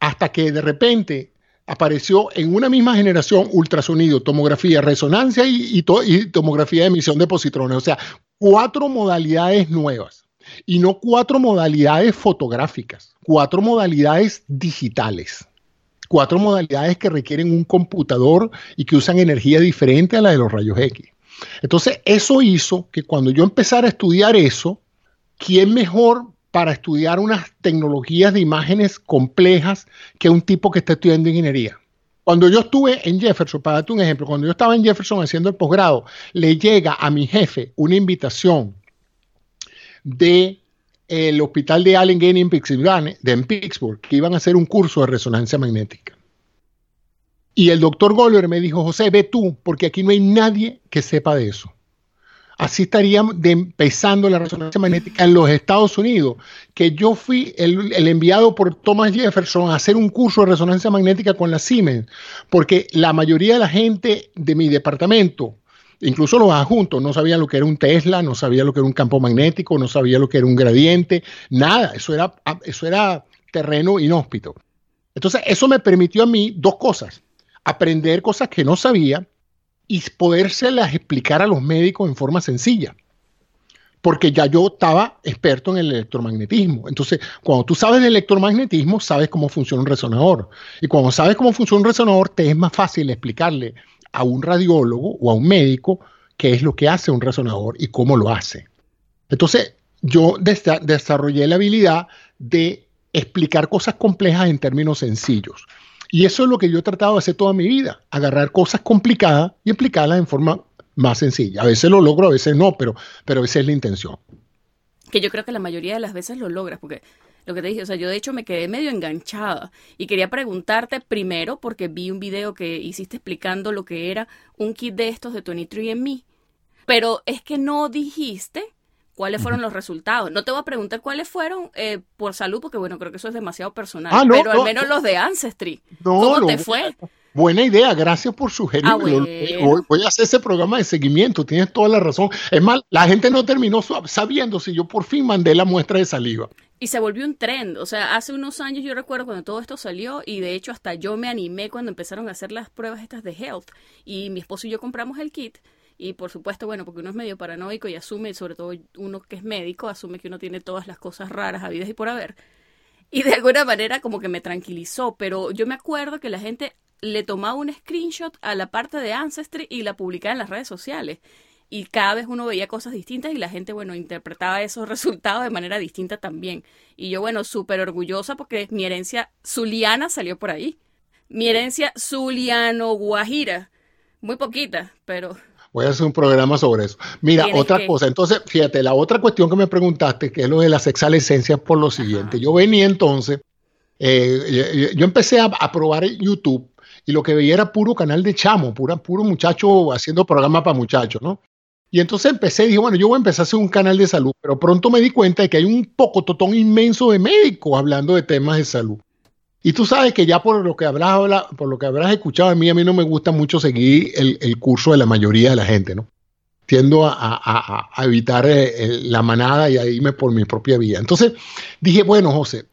hasta que de repente apareció en una misma generación ultrasonido, tomografía, resonancia y, tomografía de emisión de positrones, o sea, cuatro modalidades nuevas. Y no cuatro modalidades fotográficas, cuatro modalidades digitales. Cuatro modalidades que requieren un computador y que usan energía diferente a la de los rayos X. Entonces, eso hizo que cuando yo empezara a estudiar eso, ¿quién mejor para estudiar unas tecnologías de imágenes complejas que un tipo que está estudiando ingeniería? Cuando yo estuve en Jefferson, para darte un ejemplo, cuando yo estaba en Jefferson haciendo el posgrado, le llega a mi jefe una invitación de el hospital de Allegheny en Pittsburgh, Pittsburgh, que iban a hacer un curso de resonancia magnética. Y el doctor Goldberg me dijo, José, ve tú, porque aquí no hay nadie que sepa de eso. Así estaríamos empezando la resonancia magnética en los Estados Unidos, que yo fui el, enviado por Thomas Jefferson a hacer un curso de resonancia magnética con la Siemens, porque la mayoría de la gente de mi departamento Incluso los adjuntos no sabían lo que era un Tesla, no sabían lo que era un campo magnético, no sabían lo que era un gradiente, nada, eso era, eso era terreno inhóspito. Entonces, eso me permitió a mí dos cosas, aprender cosas que no sabía y podérselas explicar a los médicos en forma sencilla porque ya yo estaba experto en el electromagnetismo. Entonces, cuando tú sabes de electromagnetismo, sabes cómo funciona un resonador. Y cuando sabes cómo funciona un resonador, te es más fácil explicarle a un radiólogo o a un médico qué es lo que hace un resonador y cómo lo hace. Entonces, yo desarrollé la habilidad de explicar cosas complejas en términos sencillos. Y eso es lo que yo he tratado de hacer toda mi vida, agarrar cosas complicadas y explicarlas en forma más sencilla. A veces lo logro, a veces no, pero, pero esa es la intención.
Que yo creo que la mayoría de las veces lo logras, porque lo que te dije, o sea, yo de hecho me quedé medio enganchada y quería preguntarte primero porque vi un video que hiciste explicando lo que era un kit de estos de 23andMe, pero es que no dijiste cuáles fueron los resultados. No te voy a preguntar cuáles fueron eh, por salud, porque bueno, creo que eso es demasiado personal.
Ah, no,
pero al
no.
menos los de Ancestry.
No,
¿Cómo te fue?
Buena idea, gracias por sugerirme.
Ah, bueno.
Voy- voy a hacer ese programa de seguimiento, tienes toda la razón. Es más, la gente no terminó sabiendo si yo por fin mandé la muestra de saliva.
Y se volvió un trend. O sea, hace unos años yo recuerdo cuando todo esto salió y de hecho hasta yo me animé cuando empezaron a hacer las pruebas estas de health. Y mi esposo y yo compramos el kit. Y por supuesto, bueno, porque uno es medio paranoico y asume, sobre todo uno que es médico, asume que uno tiene todas las cosas raras habidas y por haber. Y de alguna manera como que me tranquilizó, pero yo me acuerdo que la gente le tomaba un screenshot a la parte de Ancestry y la publicaba en las redes sociales. Y cada vez uno veía cosas distintas y la gente, bueno, interpretaba esos resultados de manera distinta también. Y yo, bueno, súper orgullosa porque mi herencia zuliana salió por ahí. Mi herencia zuliano-guajira. Muy poquita, pero
Voy a hacer un programa sobre eso. Mira,
Tienes
otra
que-
cosa. Entonces, fíjate, la otra cuestión que me preguntaste, que es lo de las exalescencias, por lo siguiente. Yo venía entonces, eh, yo- yo empecé a, a probar YouTube y lo que veía era puro canal de chamo, pura, puro muchacho haciendo programas para muchachos, ¿no? Y entonces empecé, dije, bueno, yo voy a empezar a hacer un canal de salud, pero pronto me di cuenta de que hay un poco totón inmenso de médicos hablando de temas de salud. Y tú sabes que ya por lo que habrás, por lo que habrás escuchado a mí, a mí no me gusta mucho seguir el, el curso de la mayoría de la gente, ¿no? Tiendo a, a- a- evitar eh, la manada y a irme por mi propia vía. Entonces dije, bueno, José,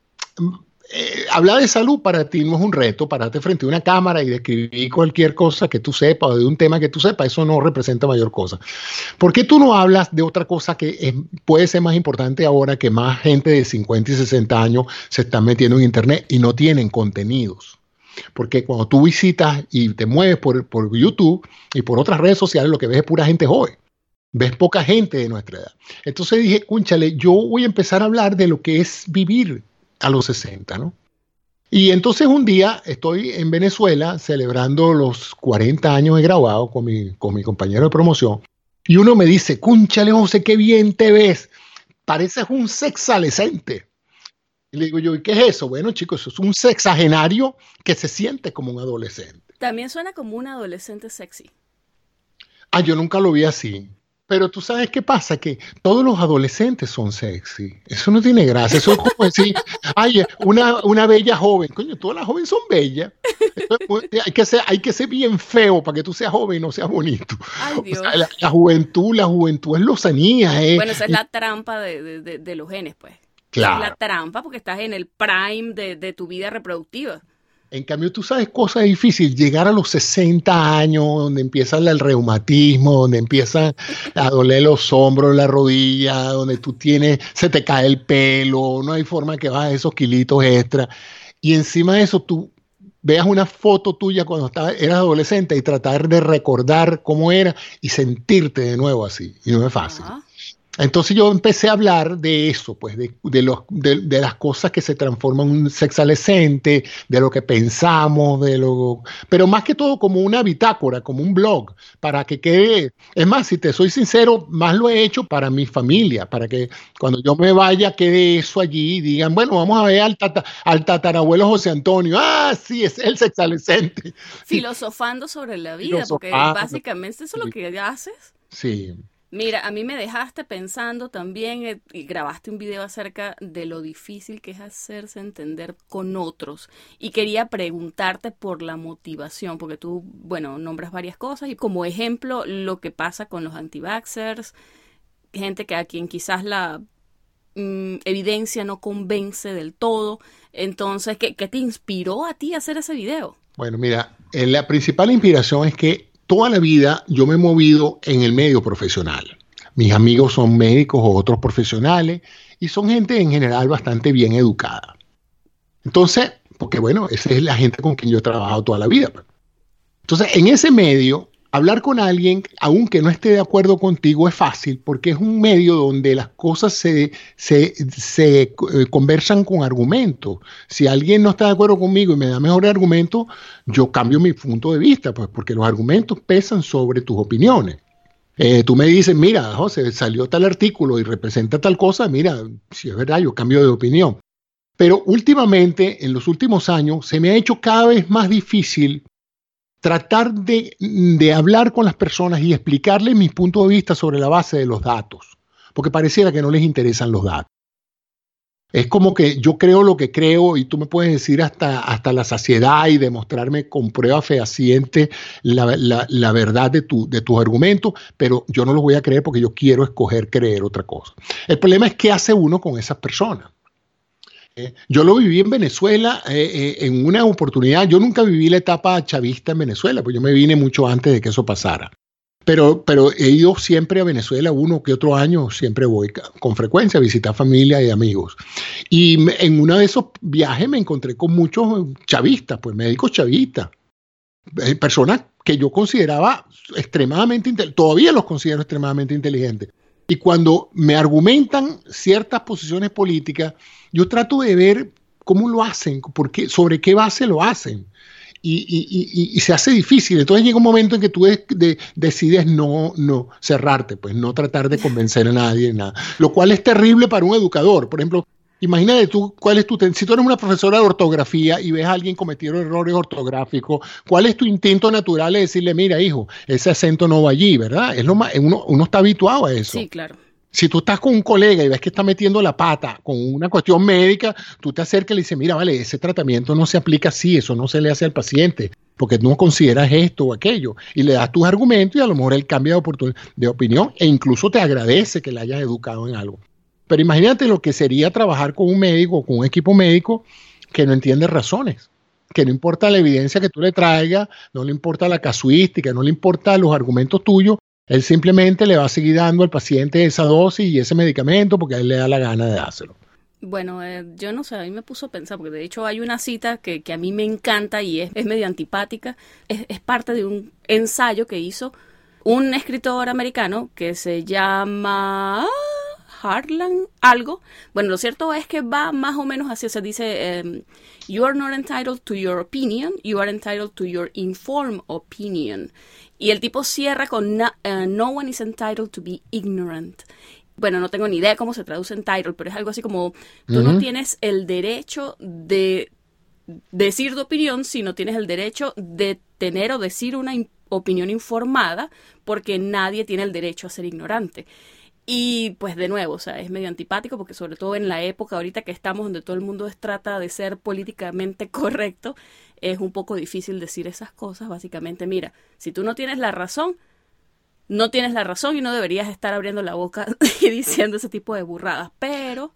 eh, hablar de salud para ti no es un reto, pararte frente a una cámara y describir cualquier cosa que tú sepas o de un tema que tú sepas, eso no representa mayor cosa. ¿Por qué tú no hablas de otra cosa que puede ser más importante ahora que más gente de 50 y 60 años se están metiendo en Internet y no tienen contenidos? Porque cuando tú visitas y te mueves por, por YouTube y por otras redes sociales, lo que ves es pura gente joven. Ves poca gente de nuestra edad. Entonces dije, cúnchale, yo voy a empezar a hablar de lo que es vivir a los 60, ¿no? Y entonces un día estoy en Venezuela celebrando los 40 años de graduado con mi, con mi compañero de promoción y uno me dice, cúnchale José, qué bien te ves, pareces un sexalescente. Y le digo yo, ¿y qué es eso? Bueno, chicos, eso es un sexagenario que se siente como un adolescente.
también suena como un adolescente sexy.
Ah, yo nunca lo vi así. Pero tú sabes qué pasa, que todos los adolescentes son sexy. Eso no tiene gracia. Eso es como decir, ay, una, una bella joven. Coño, todas las jóvenes son bellas. Hay, que ser, hay que ser bien feo para que tú seas joven y no seas bonito.
Ay,
O
Dios.
sea, la, la juventud, la juventud es lozanía. Eh.
Bueno, esa es la trampa de, de- de- de los genes, pues.
Claro.
Es la trampa porque estás en el prime de, de tu vida reproductiva.
En cambio, tú sabes cosas difíciles, llegar a los 60 años, donde empieza el reumatismo, donde empiezan a doler los hombros, la rodilla, donde tú tienes, se te cae el pelo, no hay forma que bajes esos kilitos extra. Y encima de eso, tú veas una foto tuya cuando estabas, eras adolescente y tratar de recordar cómo era y sentirte de nuevo así. Y no es fácil. Entonces yo empecé a hablar de eso, pues, de, de los, de, de las cosas que se transforman en un sexalescente, de lo que pensamos, de lo, pero más que todo como una bitácora, como un blog, para que quede, es más, si te soy sincero, más lo he hecho para mi familia, para que cuando yo me vaya quede eso allí y digan, bueno, vamos a ver al, tata- al tatarabuelo José Antonio, ah, sí, es el sexalescente.
Filosofando sobre la vida, porque básicamente eso es lo que haces.
Sí,
Mira, a mí me dejaste pensando también eh, y grabaste un video acerca de lo difícil que es hacerse entender con otros. Y quería preguntarte por la motivación, porque tú, bueno, nombras varias cosas y como ejemplo lo que pasa con los anti-vaxxers, gente que a quien quizás la mm, evidencia no convence del todo. Entonces, ¿qué, qué te inspiró a ti a hacer ese video?
Bueno, mira, eh, la principal inspiración es que toda la vida yo me he movido en el medio profesional. Mis amigos son médicos o otros profesionales y son gente en general bastante bien educada. Entonces, porque bueno, esa es la gente con quien yo he trabajado toda la vida. Entonces, en ese medio, hablar con alguien, aunque no esté de acuerdo contigo, es fácil porque es un medio donde las cosas se, se, eh, conversan con argumentos. Si alguien no está de acuerdo conmigo y me da mejor argumento, yo cambio mi punto de vista, pues porque los argumentos pesan sobre tus opiniones. Eh, tú me dices, mira, José, salió tal artículo y representa tal cosa, mira, si es verdad, yo cambio de opinión. Pero últimamente, en los últimos años, se me ha hecho cada vez más difícil tratar de, de hablar con las personas y explicarles mis puntos de vista sobre la base de los datos. porque pareciera que no les interesan los datos. Es como que yo creo lo que creo y tú me puedes decir hasta, hasta la saciedad y demostrarme con prueba fehaciente la, la, verdad de, tu, de tus argumentos, pero yo no los voy a creer porque yo quiero escoger creer otra cosa. El problema es qué hace uno con esas personas. Yo lo viví en Venezuela eh, eh, en una oportunidad. Yo nunca viví la etapa chavista en Venezuela, pues yo me vine mucho antes de que eso pasara. Pero, pero he ido siempre a Venezuela uno que otro año, siempre voy con frecuencia a visitar familia y amigos. Y en uno de esos viajes me encontré con muchos chavistas, pues médicos chavistas, eh, personas que yo consideraba extremadamente todavía los considero extremadamente inteligentes. Y cuando me argumentan ciertas posiciones políticas, yo trato de ver cómo lo hacen, porque, sobre qué base lo hacen y, se hace difícil. Entonces llega un momento en que tú decides no, no cerrarte, pues no tratar de convencer a nadie, nada. Lo cual es terrible para un educador. Por ejemplo, imagínate tú, cuál es tu, si tú eres una profesora de ortografía y ves a alguien cometer errores ortográficos, ¿cuál es tu instinto natural de decirle, mira, hijo, ese acento no va allí, ¿verdad? Es lo más, uno, uno está habituado a eso.
Sí, claro.
Si tú estás con un colega y ves que está metiendo la pata con una cuestión médica, tú te acercas y le dices, mira, vale, ese tratamiento no se aplica así, eso no se le hace al paciente, porque no consideras esto o aquello. Y le das tus argumentos y a lo mejor él cambia de, de opinión e incluso te agradece que le hayas educado en algo. Pero imagínate lo que sería trabajar con un médico o con un equipo médico que no entiende razones que no importa la evidencia que tú le traigas, no le importa la casuística, no le importa los argumentos tuyos, él simplemente le va a seguir dando al paciente esa dosis y ese medicamento porque a él le da la gana de dárselo.
Bueno, eh, yo no sé, a mí me puso a pensar, porque de hecho hay una cita que, a mí me encanta y es, medio antipática, es, es, parte de un ensayo que hizo un escritor americano que se llama Harlan algo. Bueno, lo cierto es que va más o menos así, se dice, em, you are not entitled to your opinion, you are entitled to your informed opinion. Y el tipo cierra con eh, no, one is entitled to be ignorant. Bueno, no tengo ni idea cómo se traduce entitled, pero es algo así como tú no tienes el derecho de decir tu opinión, sino tienes el derecho de tener o decir una opinión informada, porque nadie tiene el derecho a ser ignorante. Y pues de nuevo, o sea, es medio antipático porque sobre todo en la época ahorita que estamos donde todo el mundo trata de ser políticamente correcto, es un poco difícil decir esas cosas. Básicamente, mira, si tú no tienes la razón, no tienes la razón y no deberías estar abriendo la boca y diciendo ese tipo de burradas. Pero,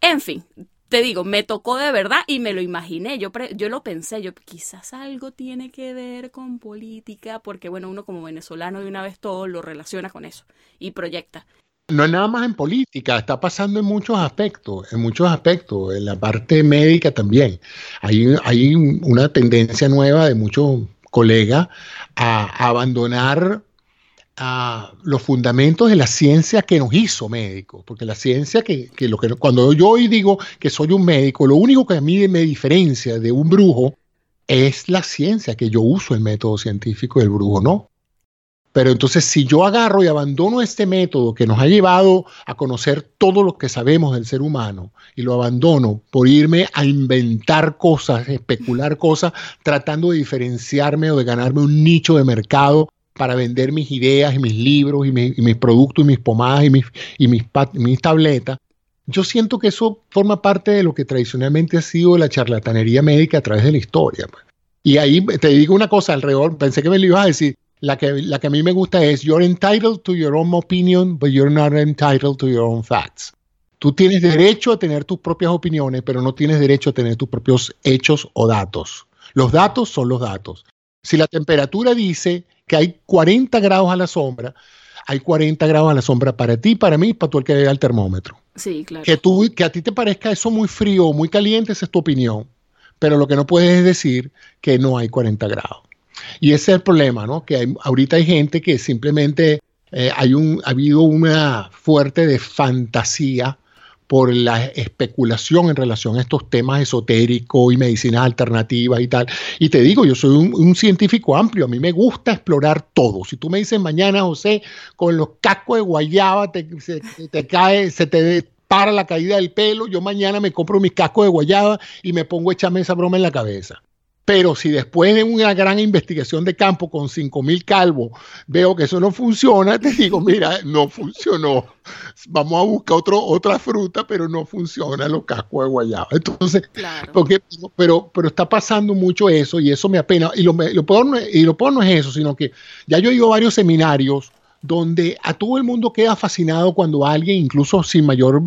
en fin, te digo, me tocó de verdad y me lo imaginé. Yo, yo lo pensé, yo quizás algo tiene que ver con política, porque bueno, uno como venezolano de una vez todo lo relaciona con eso y proyecta.
No es nada más en política, está pasando en muchos aspectos, en muchos aspectos, en la parte médica también. Hay, una tendencia nueva de muchos colegas a, abandonar los fundamentos de la ciencia que nos hizo médicos, porque la ciencia que, que, lo que cuando yo hoy digo que soy un médico, lo único que a mí me diferencia de un brujo es la ciencia que yo uso el método científico del brujo no. Pero entonces si yo agarro y abandono este método que nos ha llevado a conocer todo lo que sabemos del ser humano y lo abandono por irme a inventar cosas, especular cosas, tratando de diferenciarme o de ganarme un nicho de mercado para vender mis ideas y mis libros y, mis productos y mis pomadas y mis, y mis, tabletas, yo siento que eso forma parte de lo que tradicionalmente ha sido la charlatanería médica a través de la historia. Pues. Y ahí te digo una cosa alrededor, pensé que me lo ibas a decir, la que, la que a mí me gusta es, you're entitled to your own opinion, but you're not entitled to your own facts. Tú tienes derecho a tener tus propias opiniones, pero no tienes derecho a tener tus propios hechos o datos. Los datos son los datos. Si la temperatura dice que hay 40 grados a la sombra, hay 40 grados a la sombra para ti, para mí, para todo el que vea el termómetro.
Sí, claro.
Que, tú, que a ti te parezca eso muy frío o muy caliente, esa es tu opinión. Pero lo que no puedes es decir que no hay 40 grados. Y ese es el problema, ¿no? Que ahorita hay gente que simplemente eh, hay un, ha habido una fuerte de fantasía por la especulación en relación a estos temas esotéricos y medicinas alternativas y tal. Y te digo, yo soy un, científico amplio, a mí me gusta explorar todo. Si tú me dices mañana, José, con los cascos de guayaba te, te cae, se te para la caída del pelo, yo mañana me compro mis cascos de guayaba y me pongo a echarme esa broma en la cabeza. Pero si después de una gran investigación de campo con 5.000 calvos veo que eso no funciona, te digo, mira, no funcionó. Vamos a buscar otro, otra fruta, pero no funciona los cascos de guayaba. Entonces, porque, pero, pero está pasando mucho eso y eso me apena. Y lo, lo, peor, y lo peor no es eso, sino que ya yo he ido a varios seminarios donde a todo el mundo queda fascinado cuando alguien, incluso sin mayor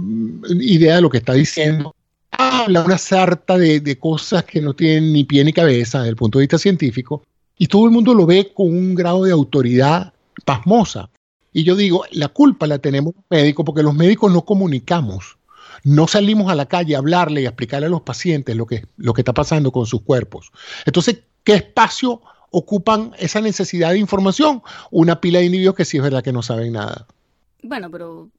idea de lo que está diciendo, habla una sarta de, cosas que no tienen ni pie ni cabeza desde el punto de vista científico, y todo el mundo lo ve con un grado de autoridad pasmosa. Y yo digo, la culpa la tenemos los médicos porque los médicos no comunicamos. No salimos a la calle a hablarle y explicarle a los pacientes lo que, lo que está pasando con sus cuerpos. Entonces, ¿qué espacio ocupan esa necesidad de información? Una pila de individuos que sí es verdad que no saben nada.
Bueno, pero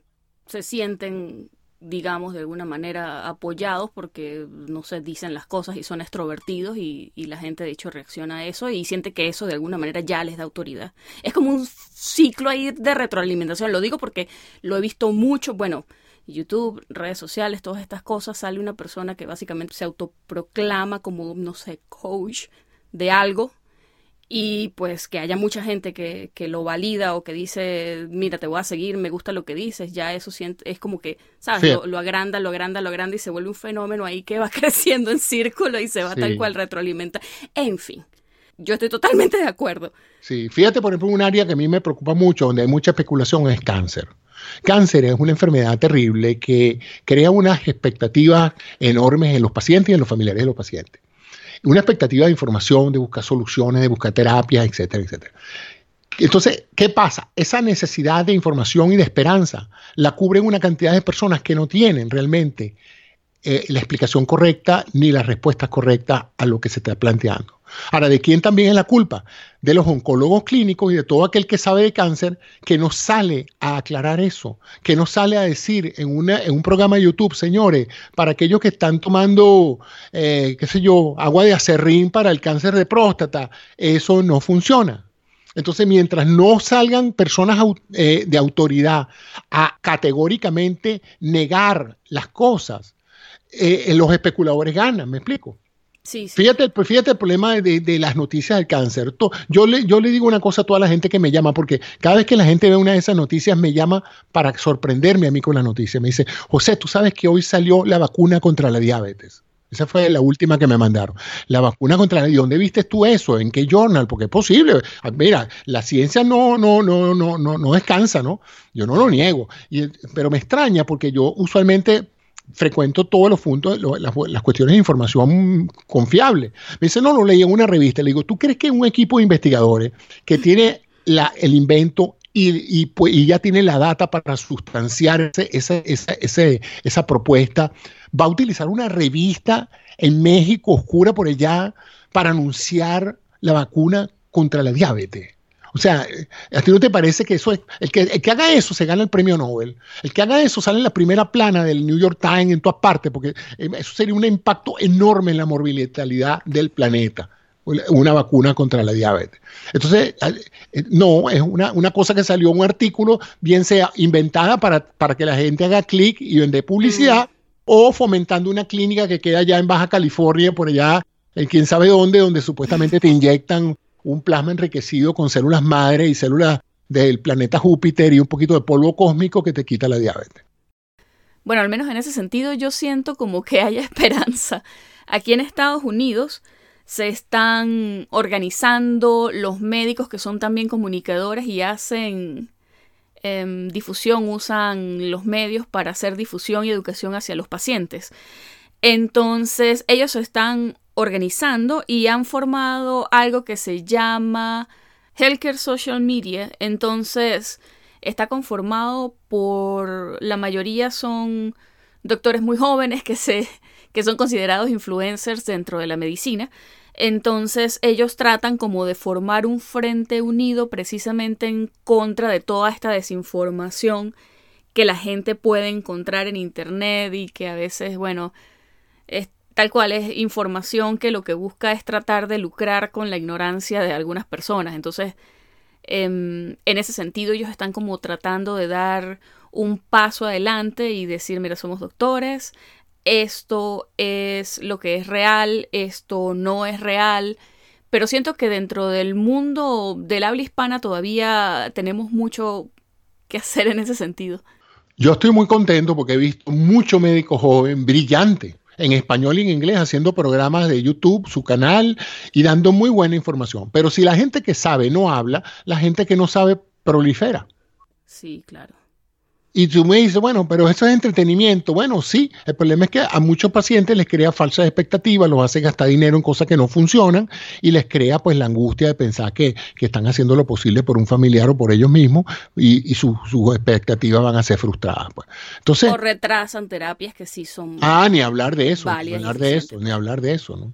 se sienten digamos, de alguna manera apoyados porque, no se dicen las cosas y son extrovertidos y, la gente de hecho reacciona a eso y siente que eso de alguna manera ya les da autoridad. Es como un ciclo ahí de retroalimentación, lo digo porque lo he visto mucho, bueno, YouTube, redes sociales, todas estas cosas, sale una persona que básicamente se autoproclama como, no sé, coach de algo y pues que haya mucha gente que, que, lo valida o que dice, mira, te voy a seguir, me gusta lo que dices, ya eso siente, es como que, ¿sabes? Lo, agranda, lo agranda, lo agranda y se vuelve un fenómeno ahí que va creciendo en círculo y se va tal cual retroalimenta. En fin, yo estoy totalmente de acuerdo.
Sí, fíjate, por ejemplo, un área que a mí me preocupa mucho, donde hay mucha especulación, es cáncer. Cáncer es una enfermedad terrible que crea unas expectativas enormes en los pacientes y en los familiares de los pacientes una expectativa de información, de buscar soluciones, de buscar terapias, etcétera, etcétera. Entonces, ¿qué pasa? Esa necesidad de información y de esperanza la cubren una cantidad de personas que no tienen realmente eh, la explicación correcta ni las respuestas correctas a lo que se está planteando. Ahora, ¿de quién también es la culpa? De los oncólogos clínicos y de todo aquel que sabe de cáncer que no sale a aclarar eso, que no sale a decir en, un programa de YouTube, señores, para aquellos que están tomando, eh, qué sé yo, agua de acerrín para el cáncer de próstata, eso no funciona. Entonces, mientras no salgan personas eh, de autoridad a categóricamente negar las cosas, eh, los especuladores ganan, ¿me explico? Fíjate, pues fíjate el problema de, las noticias del cáncer. Yo le, yo le digo una cosa a toda la gente que me llama, porque cada vez que la gente ve una de esas noticias, me llama para sorprenderme a mí con la noticia. Me dice, José, tú sabes que hoy salió la vacuna contra la diabetes. Esa fue la última que me mandaron. La vacuna contra la diabetes. ¿Dónde viste tú eso? ¿En qué journal? Porque es posible. Mira, la ciencia no, no, no, no, no, no descansa, ¿no? Yo no lo niego. Y, pero me extraña porque yo usualmente frecuento todos los puntos, las, cuestiones de información confiable. Me dice, no, lo leí en una revista. Le digo, ¿tú crees que un equipo de investigadores que tiene la, el invento y, pues, y, ya tiene la data para sustanciar ese, esa, esa propuesta, va a utilizar una revista en México oscura por allá para anunciar la vacuna contra la diabetes? O sea, ¿a ti no te parece que eso es, el que, el que haga eso se gana el premio Nobel? El que haga eso sale en la primera plana del New York Times en todas partes, porque eh, eso sería un impacto enorme en la morbilidad del planeta una vacuna contra la diabetes. Entonces, eh, no, es una, una, cosa que salió un artículo, bien sea inventada para, para que la gente haga clic y vende publicidad, o fomentando una clínica que queda allá en Baja California, por allá, en quién sabe dónde, donde supuestamente te inyectan un plasma enriquecido con células madre y células del planeta Júpiter y un poquito de polvo cósmico que te quita la diabetes.
Bueno, al menos en ese sentido yo siento como que haya esperanza. Aquí en Estados Unidos se están organizando los médicos que son también comunicadores y hacen em, difusión, usan los medios para hacer difusión y educación hacia los pacientes. Entonces ellos están organizando y han formado algo que se llama Healthcare Social Media. Entonces, está conformado por la mayoría son doctores muy jóvenes que se que son considerados influencers dentro de la medicina. Entonces ellos tratan como de formar un frente unido precisamente en contra de toda esta desinformación que la gente puede encontrar en internet y que a veces, bueno, tal cual es información que lo que busca es tratar de lucrar con la ignorancia de algunas personas. Entonces, em, en ese sentido, ellos están como tratando de dar un paso adelante y decir, mira, somos doctores, esto es lo que es real, esto no es real, pero siento que dentro del mundo del habla hispana todavía tenemos mucho que hacer en ese sentido.
Yo estoy muy contento porque he visto mucho médico joven, brillante, en español y en inglés, haciendo programas de YouTube, su canal y dando muy buena información. Pero si la gente que sabe no habla, la gente que no sabe prolifera.
Sí, claro.
Y tú me dices, bueno, pero eso es entretenimiento. Bueno, sí, el problema es que a muchos pacientes les crea falsas expectativas, los hace gastar dinero en cosas que no funcionan y les crea pues la angustia de pensar que, están haciendo lo posible por un familiar o por ellos mismos y, sus expectativas van a ser frustradas. Pues. Entonces,
o retrasan terapias que sí son...
Ah, ni hablar de eso, ni hablar de eso, ni hablar de eso, ¿no?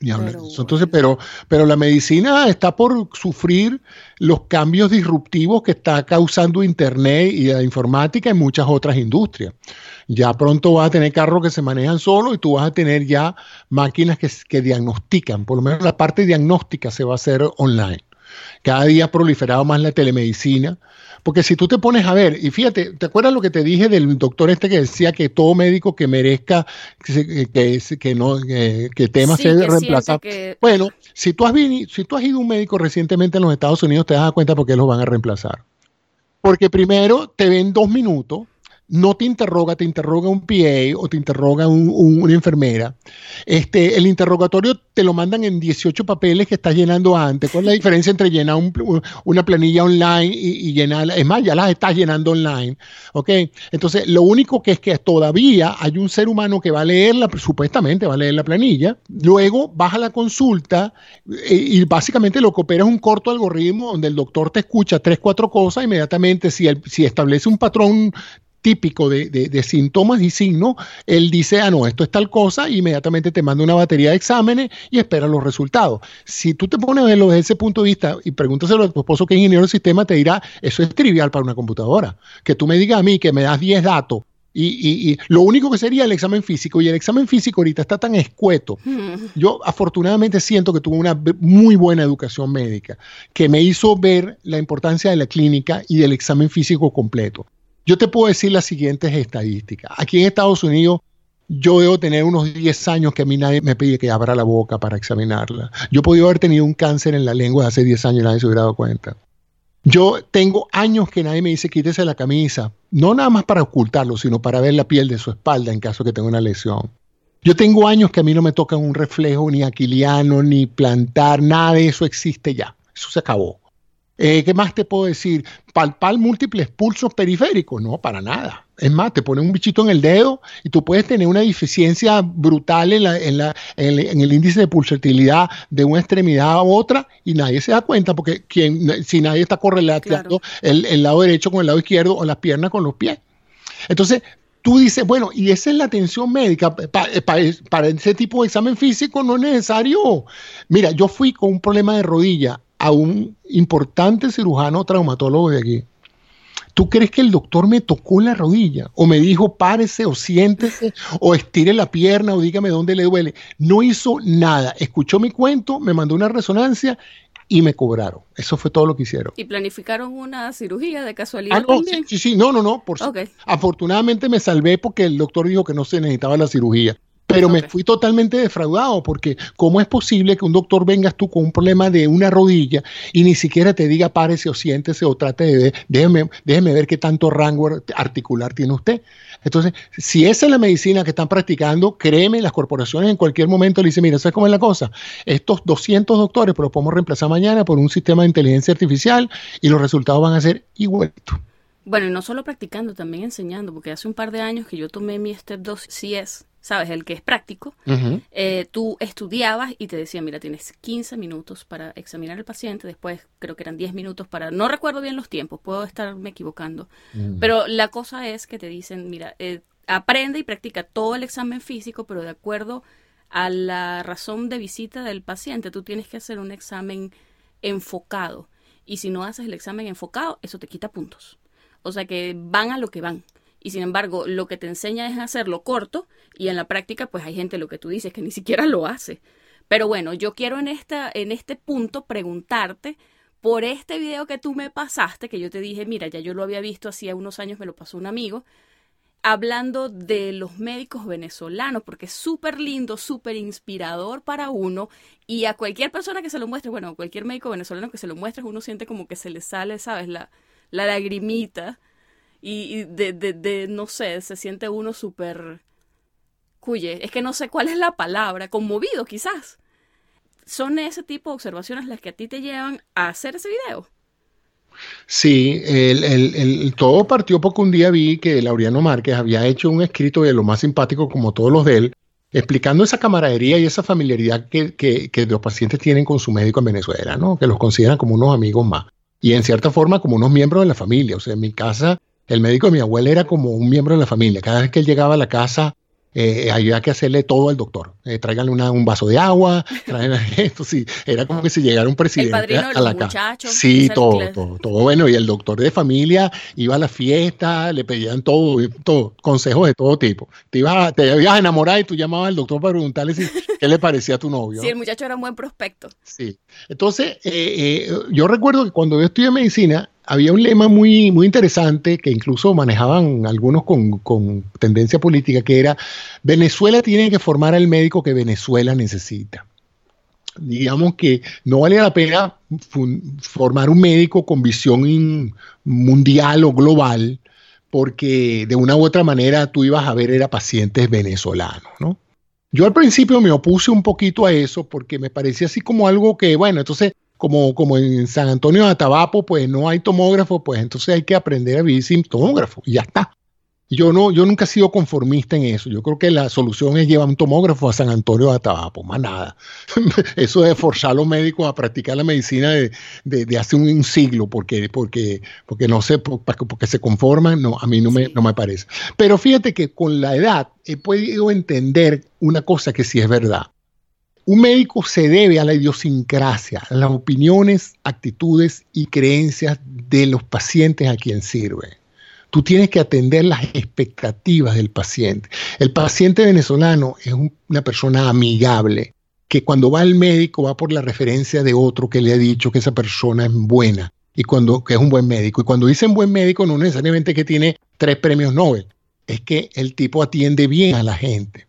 Entonces, pero, pero la medicina está por sufrir los cambios disruptivos que está causando Internet y la informática en muchas otras industrias. Ya pronto vas a tener carros que se manejan solo y tú vas a tener ya máquinas que, que diagnostican, por lo menos la parte diagnóstica se va a hacer online. Cada día ha proliferado más la telemedicina, porque si tú te pones a ver, y fíjate, ¿te acuerdas lo que te dije del doctor este que decía que todo médico que merezca que, que, que no que, tema ser reemplazado? Bueno, si tú, has si tú has ido a un médico recientemente en los Estados Unidos, te das cuenta por qué los van a reemplazar. Porque primero te ven dos minutos, no te interroga, te interroga un PA o te interroga una enfermera. Este, el interrogatorio te lo mandan en 18 papeles que estás llenando antes. ¿Cuál es la diferencia entre llenar una planilla online y, llenarla? Es más, ya las estás llenando online. ¿Ok? Entonces, lo único que es que todavía hay un ser humano que va a leerla, supuestamente va a leer la planilla, luego baja la consulta y, eh, y básicamente lo que opera es un corto algoritmo donde el doctor te escucha tres, cuatro cosas, inmediatamente si, si establece un patrón típico de, síntomas y signos, él dice, ah, no, esto es tal cosa, inmediatamente te manda una batería de exámenes y espera los resultados. Si tú te pones a verlo desde ese punto de vista y pregúntaselo a tu esposo que es ingeniero del sistema, te dirá, eso es trivial para una computadora. Que tú me digas a mí que me das 10 datos y, lo único que sería el examen físico, y el examen físico ahorita está tan escueto. Yo afortunadamente siento que tuve una muy buena educación médica, que me hizo ver la importancia de la clínica y del examen físico completo. Yo te puedo decir las siguientes estadísticas. Aquí en Estados Unidos yo debo tener unos 10 años que a mí nadie me pide que abra la boca para examinarla. Yo podía haber tenido un cáncer en la lengua hace 10 años y nadie se hubiera dado cuenta. Yo tengo años que nadie me dice quítese la camisa, no nada más para ocultarlo, sino para ver la piel de su espalda en caso que tenga una lesión. Yo tengo años que a mí no me tocan un reflejo ni aquiliano, ni plantar, nada de eso existe ya. Eso se acabó. Eh, ¿Qué más te puedo decir? Palpar múltiples pulsos periféricos. No, para nada. Es más, te ponen un bichito en el dedo y tú puedes tener una deficiencia brutal en, el, índice de pulsatilidad de una extremidad a otra y nadie se da cuenta porque quien, si nadie está correlatando el, lado derecho con el lado izquierdo o las piernas con los pies. Entonces, tú dices, bueno, y esa es la atención médica. para ese tipo de examen físico no es necesario. Mira, yo fui con un problema de rodilla a un importante cirujano traumatólogo de aquí. ¿Tú crees que el doctor me tocó la rodilla? O me dijo, párese o siéntese o estire la pierna o dígame dónde le duele. No hizo nada. Escuchó mi cuento, me mandó una resonancia y me cobraron. Eso fue todo lo que hicieron.
¿Y planificaron una cirugía de casualidad?
Ah, no, Sí, sí, no, no, no. Por Afortunadamente me salvé porque el doctor dijo que no se necesitaba la cirugía. Pero me fui totalmente defraudado porque ¿cómo es posible que un doctor vengas tú con un problema de una rodilla y ni siquiera te diga párese o siéntese o trate de ver, déjeme, déjeme ver qué tanto rango articular tiene usted? Entonces, si esa es la medicina que están practicando, créeme, las corporaciones en cualquier momento le dicen, mira, ¿sabes cómo es la cosa? Estos 200 doctores, pero los podemos reemplazar mañana por un sistema de inteligencia artificial y los resultados van a ser igualitos.
Bueno, y no solo practicando, también enseñando, porque hace un par de años que yo tomé mi Step 2 CS ¿sabes? El que es práctico, eh, tú estudiabas y te decía, mira, tienes 15 minutos para examinar al paciente, después creo que eran 10 minutos para, no recuerdo bien los tiempos, puedo estarme equivocando, pero la cosa es que te dicen, mira, eh, aprende y practica todo el examen físico, pero de acuerdo a la razón de visita del paciente, tú tienes que hacer un examen enfocado. Y si no haces el examen enfocado, eso te quita puntos. O sea que van a lo que van y sin embargo lo que te enseña es hacerlo corto y en la práctica pues hay gente lo que tú dices que ni siquiera lo hace. Pero bueno, yo quiero en, esta, en este punto preguntarte por este video que tú me pasaste, que yo te dije, mira, ya yo lo había visto hacía unos años, me lo pasó un amigo, hablando de los médicos venezolanos, porque es súper lindo, súper inspirador para uno, y a cualquier persona que se lo muestre, bueno, a cualquier médico venezolano que se lo muestre, uno siente como que se le sale, ¿sabes? La, la lagrimita, y, de, de, de, no sé, se siente uno súper... Cuye, es que no sé cuál es la palabra, conmovido quizás. ¿Son ese tipo de observaciones las que a ti te llevan a hacer ese video?
Sí, el, el, todo partió porque un día vi que Laureano Márquez había hecho un escrito de lo más simpático como todos los de él, explicando esa camaradería y esa familiaridad que, que, que, los pacientes tienen con su médico en Venezuela, ¿no? que los consideran como unos amigos más y en cierta forma como unos miembros de la familia. O sea, en mi casa, el médico de mi abuela era como un miembro de la familia. Cada vez que él llegaba a la casa, eh, había que hacerle todo al doctor. Eh, tráiganle un vaso de agua, esto, sí. Era como que si llegara un presidente a la casa. Sí, todo, todo, todo. Bueno, y el doctor de familia iba a la fiesta, le pedían todo, todo consejos de todo tipo. Te ibas, te ibas a enamorar y tú llamabas al doctor para preguntarle si, qué le parecía a tu novio.
Sí, el muchacho era un buen prospecto.
Sí. Entonces, eh, eh, yo recuerdo que cuando yo estudié medicina, había un lema muy, muy interesante que incluso manejaban algunos con, tendencia política, que era Venezuela tiene que formar al médico que Venezuela necesita. Digamos que no vale la pena formar un médico con visión mundial o global, porque de una u otra manera tú ibas a ver era pacientes venezolanos, ¿no? Yo al principio me opuse un poquito a eso porque me parecía así como algo que, bueno, entonces como, como en San Antonio de Atabapo, pues no hay tomógrafo, pues entonces hay que aprender a vivir sin tomógrafo y ya está. Yo, no, yo nunca he sido conformista en eso. Yo creo que la solución es llevar un tomógrafo a San Antonio de Atabapo, más nada. eso de forzar a los médicos a practicar la medicina de, de, hace un, siglo, porque, porque, porque no sé, porque, porque se conforman, no, a mí no me, no me parece. Pero fíjate que con la edad he podido entender una cosa que sí es verdad. Un médico se debe a la idiosincrasia, a las opiniones, actitudes y creencias de los pacientes a quien sirve. Tú tienes que atender las expectativas del paciente. El paciente venezolano es una persona amigable, que cuando va al médico va por la referencia de otro que le ha dicho que esa persona es buena y cuando que es un buen médico. Y cuando dicen buen médico no necesariamente que tiene tres premios Nobel, es que el tipo atiende bien a la gente.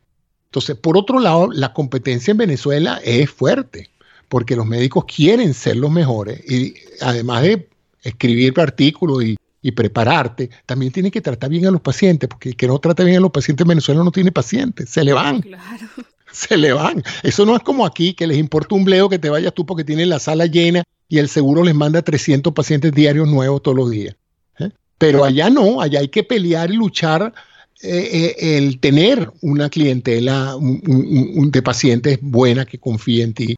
Entonces, por otro lado, la competencia en Venezuela es fuerte, porque los médicos quieren ser los mejores y además de escribir artículos y, prepararte, también tienes que tratar bien a los pacientes, porque el que no trata bien a los pacientes en Venezuela no tiene pacientes, se le van.
Claro.
Se le van. Eso no es como aquí, que les importa un bleo que te vayas tú porque tienes la sala llena y el seguro les manda 300 pacientes diarios nuevos todos los días. ¿eh? Pero allá no, allá hay que pelear y luchar eh, eh, el tener una clientela de pacientes buena que confíe en ti.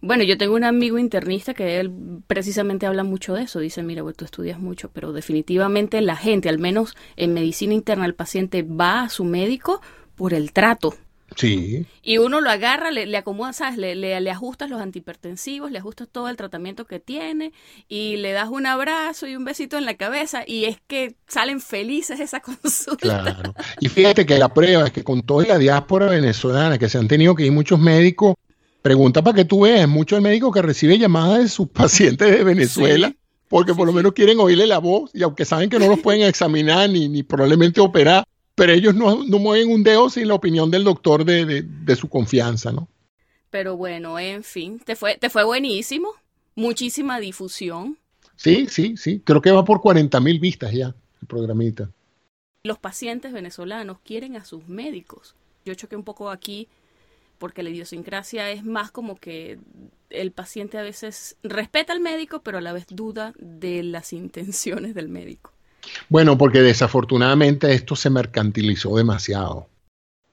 Bueno, yo tengo un amigo internista que él precisamente habla mucho de eso. Dice, mira, tú estudias mucho, pero definitivamente la gente, al menos en medicina interna, el paciente va a su médico por el trato,
Sí.
Y uno lo agarra, le, le acomoda, ¿sabes? Le, le, ajustas los antihipertensivos, le ajustas todo el tratamiento que tiene y le das un abrazo y un besito en la cabeza y es que salen felices esa consulta.
Claro. Y fíjate que la prueba es que con toda la diáspora venezolana que se han tenido que ir muchos médicos, pregunta para que tú veas, muchos médicos que recibe llamadas de sus pacientes de Venezuela. Porque por lo menos quieren oírle la voz y aunque saben que no los pueden examinar ni, ni probablemente operar, pero ellos no, mueven un dedo sin la opinión del doctor de, su confianza, ¿no?
Pero bueno, en fin, te fue, te fue buenísimo, muchísima difusión.
Sí, sí, sí, creo que va por 40 mil vistas ya el programita.
Los pacientes venezolanos quieren a sus médicos. Yo choqué un poco aquí porque la idiosincrasia es más como que el paciente a veces respeta al médico, pero a la vez duda de las intenciones del médico.
Bueno, porque desafortunadamente esto se mercantilizó demasiado.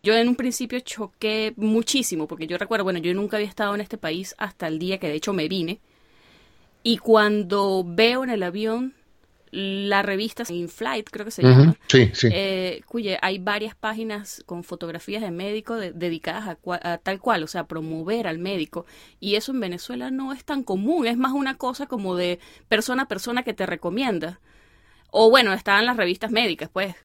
Yo en un principio choqué muchísimo, porque yo recuerdo, bueno, yo nunca había estado en este país hasta el día que de hecho me vine. Y cuando veo en el avión la revista InFlight, creo que se llama,
sí, sí.
Eh, cuya hay varias páginas con fotografías de médico dedicadas a, tal cual, o sea, promover al médico. Y eso en Venezuela no es tan común, es más una cosa como de persona a persona que te recomienda. O bueno, estaban las revistas médicas, pues.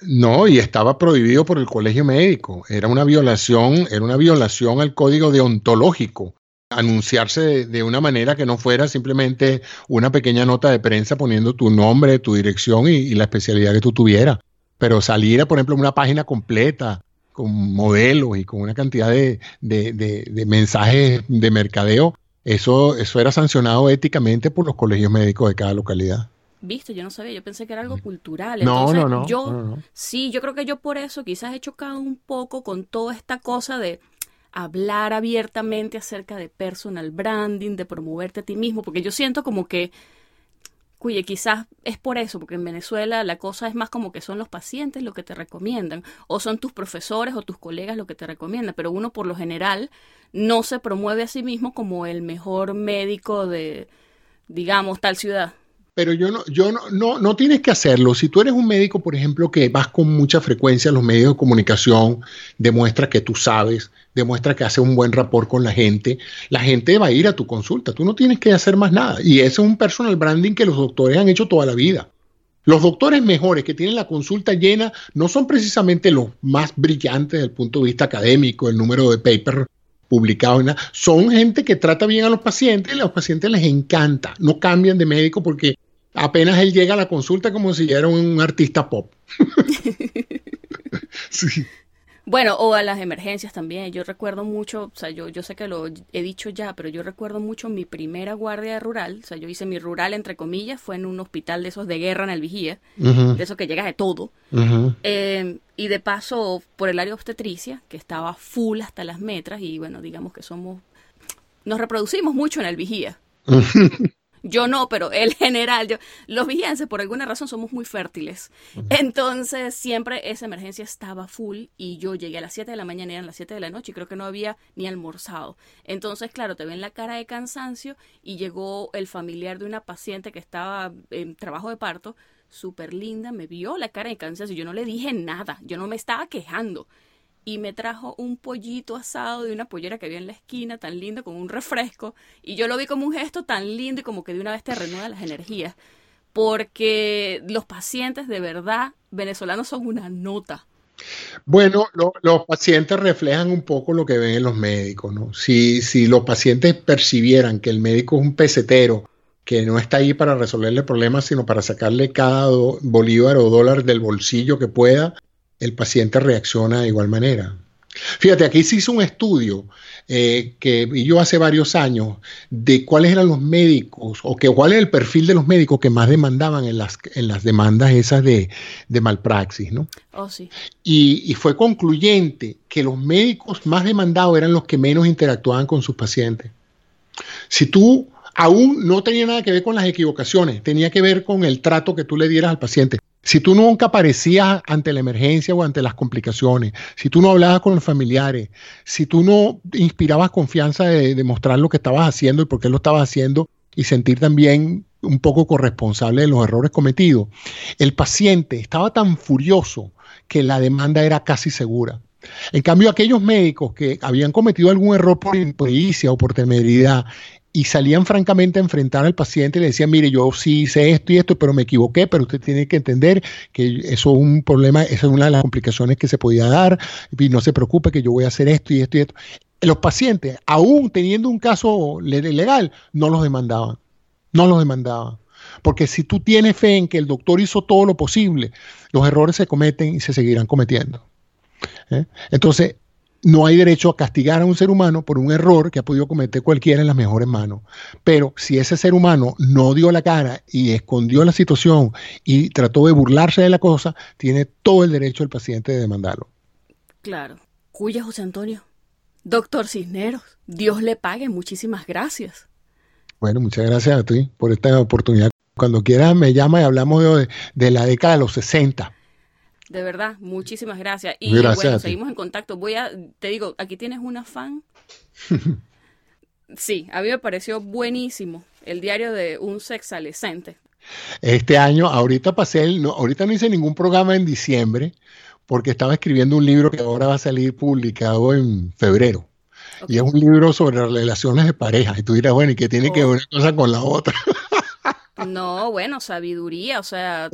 No, y estaba prohibido por el colegio médico. Era una violación, era una violación al código deontológico. Anunciarse de, una manera que no fuera simplemente una pequeña nota de prensa poniendo tu nombre, tu dirección y, la especialidad que tú tuvieras. pero salir, por ejemplo, una página completa con modelos y con una cantidad de, mensajes de mercadeo, eso, eso era sancionado éticamente por los colegios médicos de cada localidad.
Viste, yo no sabía, yo pensé que era algo cultural.
no, no, no,
yo, Sí, yo creo que yo por eso quizás he chocado un poco con toda esta cosa de hablar abiertamente acerca de personal branding, de promoverte a ti mismo, porque yo siento como que cuye quizás es por eso, porque en Venezuela la cosa es más como que son los pacientes lo que te recomiendan, o son tus profesores o tus colegas lo que te recomiendan, pero uno por lo general no se promueve a sí mismo como el mejor médico de, digamos, tal ciudad.
Pero yo no, yo no, no, no tienes que hacerlo. Si tú eres un médico, por ejemplo, que vas con mucha frecuencia a los medios de comunicación, demuestra que tú sabes, demuestra que hace un buen rapport con la gente, la gente va a ir a tu consulta. Tú no tienes que hacer más nada. Y ese es un personal branding que los doctores han hecho toda la vida. Los doctores mejores que tienen la consulta llena no son precisamente los más brillantes desde el punto de vista académico, el número de papers publicados, son gente que trata bien a los pacientes y a los pacientes les encanta, no cambian de médico porque apenas él llega a la consulta como si era un artista pop.
sí. Bueno, o a las emergencias también. Yo recuerdo mucho, o sea, yo, yo sé que lo he dicho ya, pero yo recuerdo mucho mi primera guardia rural. O sea, yo hice mi rural, entre comillas, fue en un hospital de esos de guerra en el Vigía, de esos que llega de todo. Em, y de paso, por el área obstetricia, que estaba full hasta las metras, y bueno, digamos que somos. Nos reproducimos mucho en el Vigía. Yo no, pero el general, yo, los vigilantes por alguna razón somos muy fértiles. Entonces siempre esa emergencia estaba full y yo llegué a las 7 de la mañana, eran las 7 de la noche y creo que no había ni almorzado. Entonces, claro, te ven la cara de cansancio y llegó el familiar de una paciente que estaba en trabajo de parto, súper linda, me vio la cara de cansancio y yo no le dije nada, yo no me estaba quejando y me trajo un pollito asado de una pollera que había en la esquina, tan lindo, con un refresco. Y yo lo vi como un gesto tan lindo y como que de una vez te renueva las energías. Porque los pacientes de verdad venezolanos son una nota.
Bueno, los pacientes reflejan un poco lo que ven en los médicos, ¿no? Si, si los pacientes percibieran que el médico es un pesetero, que no está ahí para resolverle problemas, sino para sacarle cada bolívar o dólar del bolsillo que pueda, el paciente reacciona de igual manera. Fíjate, aquí se hizo un estudio eh, que yo hace varios años de cuáles eran los médicos o que cuál es el perfil de los médicos que más demandaban en las, en las demandas esas de, malpraxis, ¿no?
Oh, sí.
Y, y, fue concluyente que los médicos más demandados eran los que menos interactuaban con sus pacientes. Si tú aún no tenía nada que ver con las equivocaciones, tenía que ver con el trato que tú le dieras al paciente. Si tú nunca aparecías ante la emergencia o ante las complicaciones, si tú no hablabas con los familiares, si tú no inspirabas confianza de demostrar lo que estabas haciendo y por qué lo estabas haciendo y sentir también un poco corresponsable de los errores cometidos, el paciente estaba tan furioso que la demanda era casi segura. En cambio, aquellos médicos que habían cometido algún error por impericia o por temeridad y salían francamente a enfrentar al paciente y le decían, mire, yo sí hice esto y esto, pero me equivoqué, pero usted tiene que entender que eso es un problema, esa es una de las complicaciones que se podía dar, y no se preocupe que yo voy a hacer esto y esto y esto. Los pacientes, aún teniendo un caso legal, no los demandaban, no los demandaban. Porque si tú tienes fe en que el doctor hizo todo lo posible, los errores se cometen y se seguirán cometiendo. ¿eh? Entonces, no hay derecho a castigar a un ser humano por un error que ha podido cometer cualquiera en las mejores manos. Pero si ese ser humano no dio la cara y escondió la situación y trató de burlarse de la cosa, tiene todo el derecho el paciente de demandarlo.
Claro. Cuya José Antonio. Doctor Cisneros, Dios le pague. Muchísimas gracias.
Bueno, muchas gracias a ti por esta oportunidad. Cuando quieras me llama y hablamos de, de la década de los 60.
De verdad, muchísimas gracias. Y bueno, seguimos en contacto. Voy a, te digo, aquí tienes una fan. sí, a mí me pareció buenísimo el diario de un sexalescente.
Este año, ahorita pasé, el, no, ahorita no hice ningún programa en diciembre porque estaba escribiendo un libro que ahora va a salir publicado en febrero. Y es un libro sobre relaciones de pareja. Y tú dirás, bueno, ¿y qué tiene que ver una cosa con la otra?
No, bueno, sabiduría, o sea.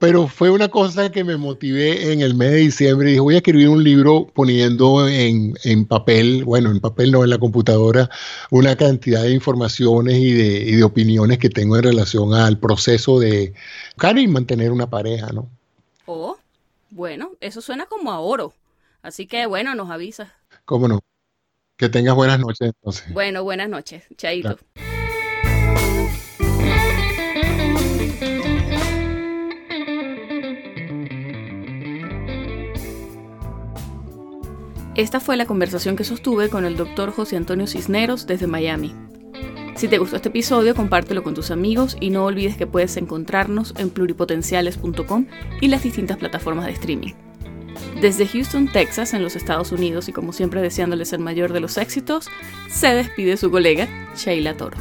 Pero, fue una cosa que me motivé en el mes de diciembre. Dije, voy a escribir un libro poniendo en, papel, bueno, en papel no, en la computadora, una cantidad de informaciones y de, y de opiniones que tengo en relación al proceso de buscar y mantener una pareja, ¿no?
Oh. Bueno, eso suena como a oro. Así que bueno, nos avisas.
¿Cómo no? Que tengas buenas noches entonces.
Bueno, buenas noches. Chaito. Esta fue la conversación que sostuve con el doctor José Antonio Cisneros desde Miami. Si te gustó este episodio, compártelo con tus amigos y no olvides que puedes encontrarnos en pluripotenciales.com y las distintas plataformas de streaming. Desde Houston, Texas, en los Estados Unidos y como siempre deseándoles el mayor de los éxitos, se despide su colega Sheila Toro.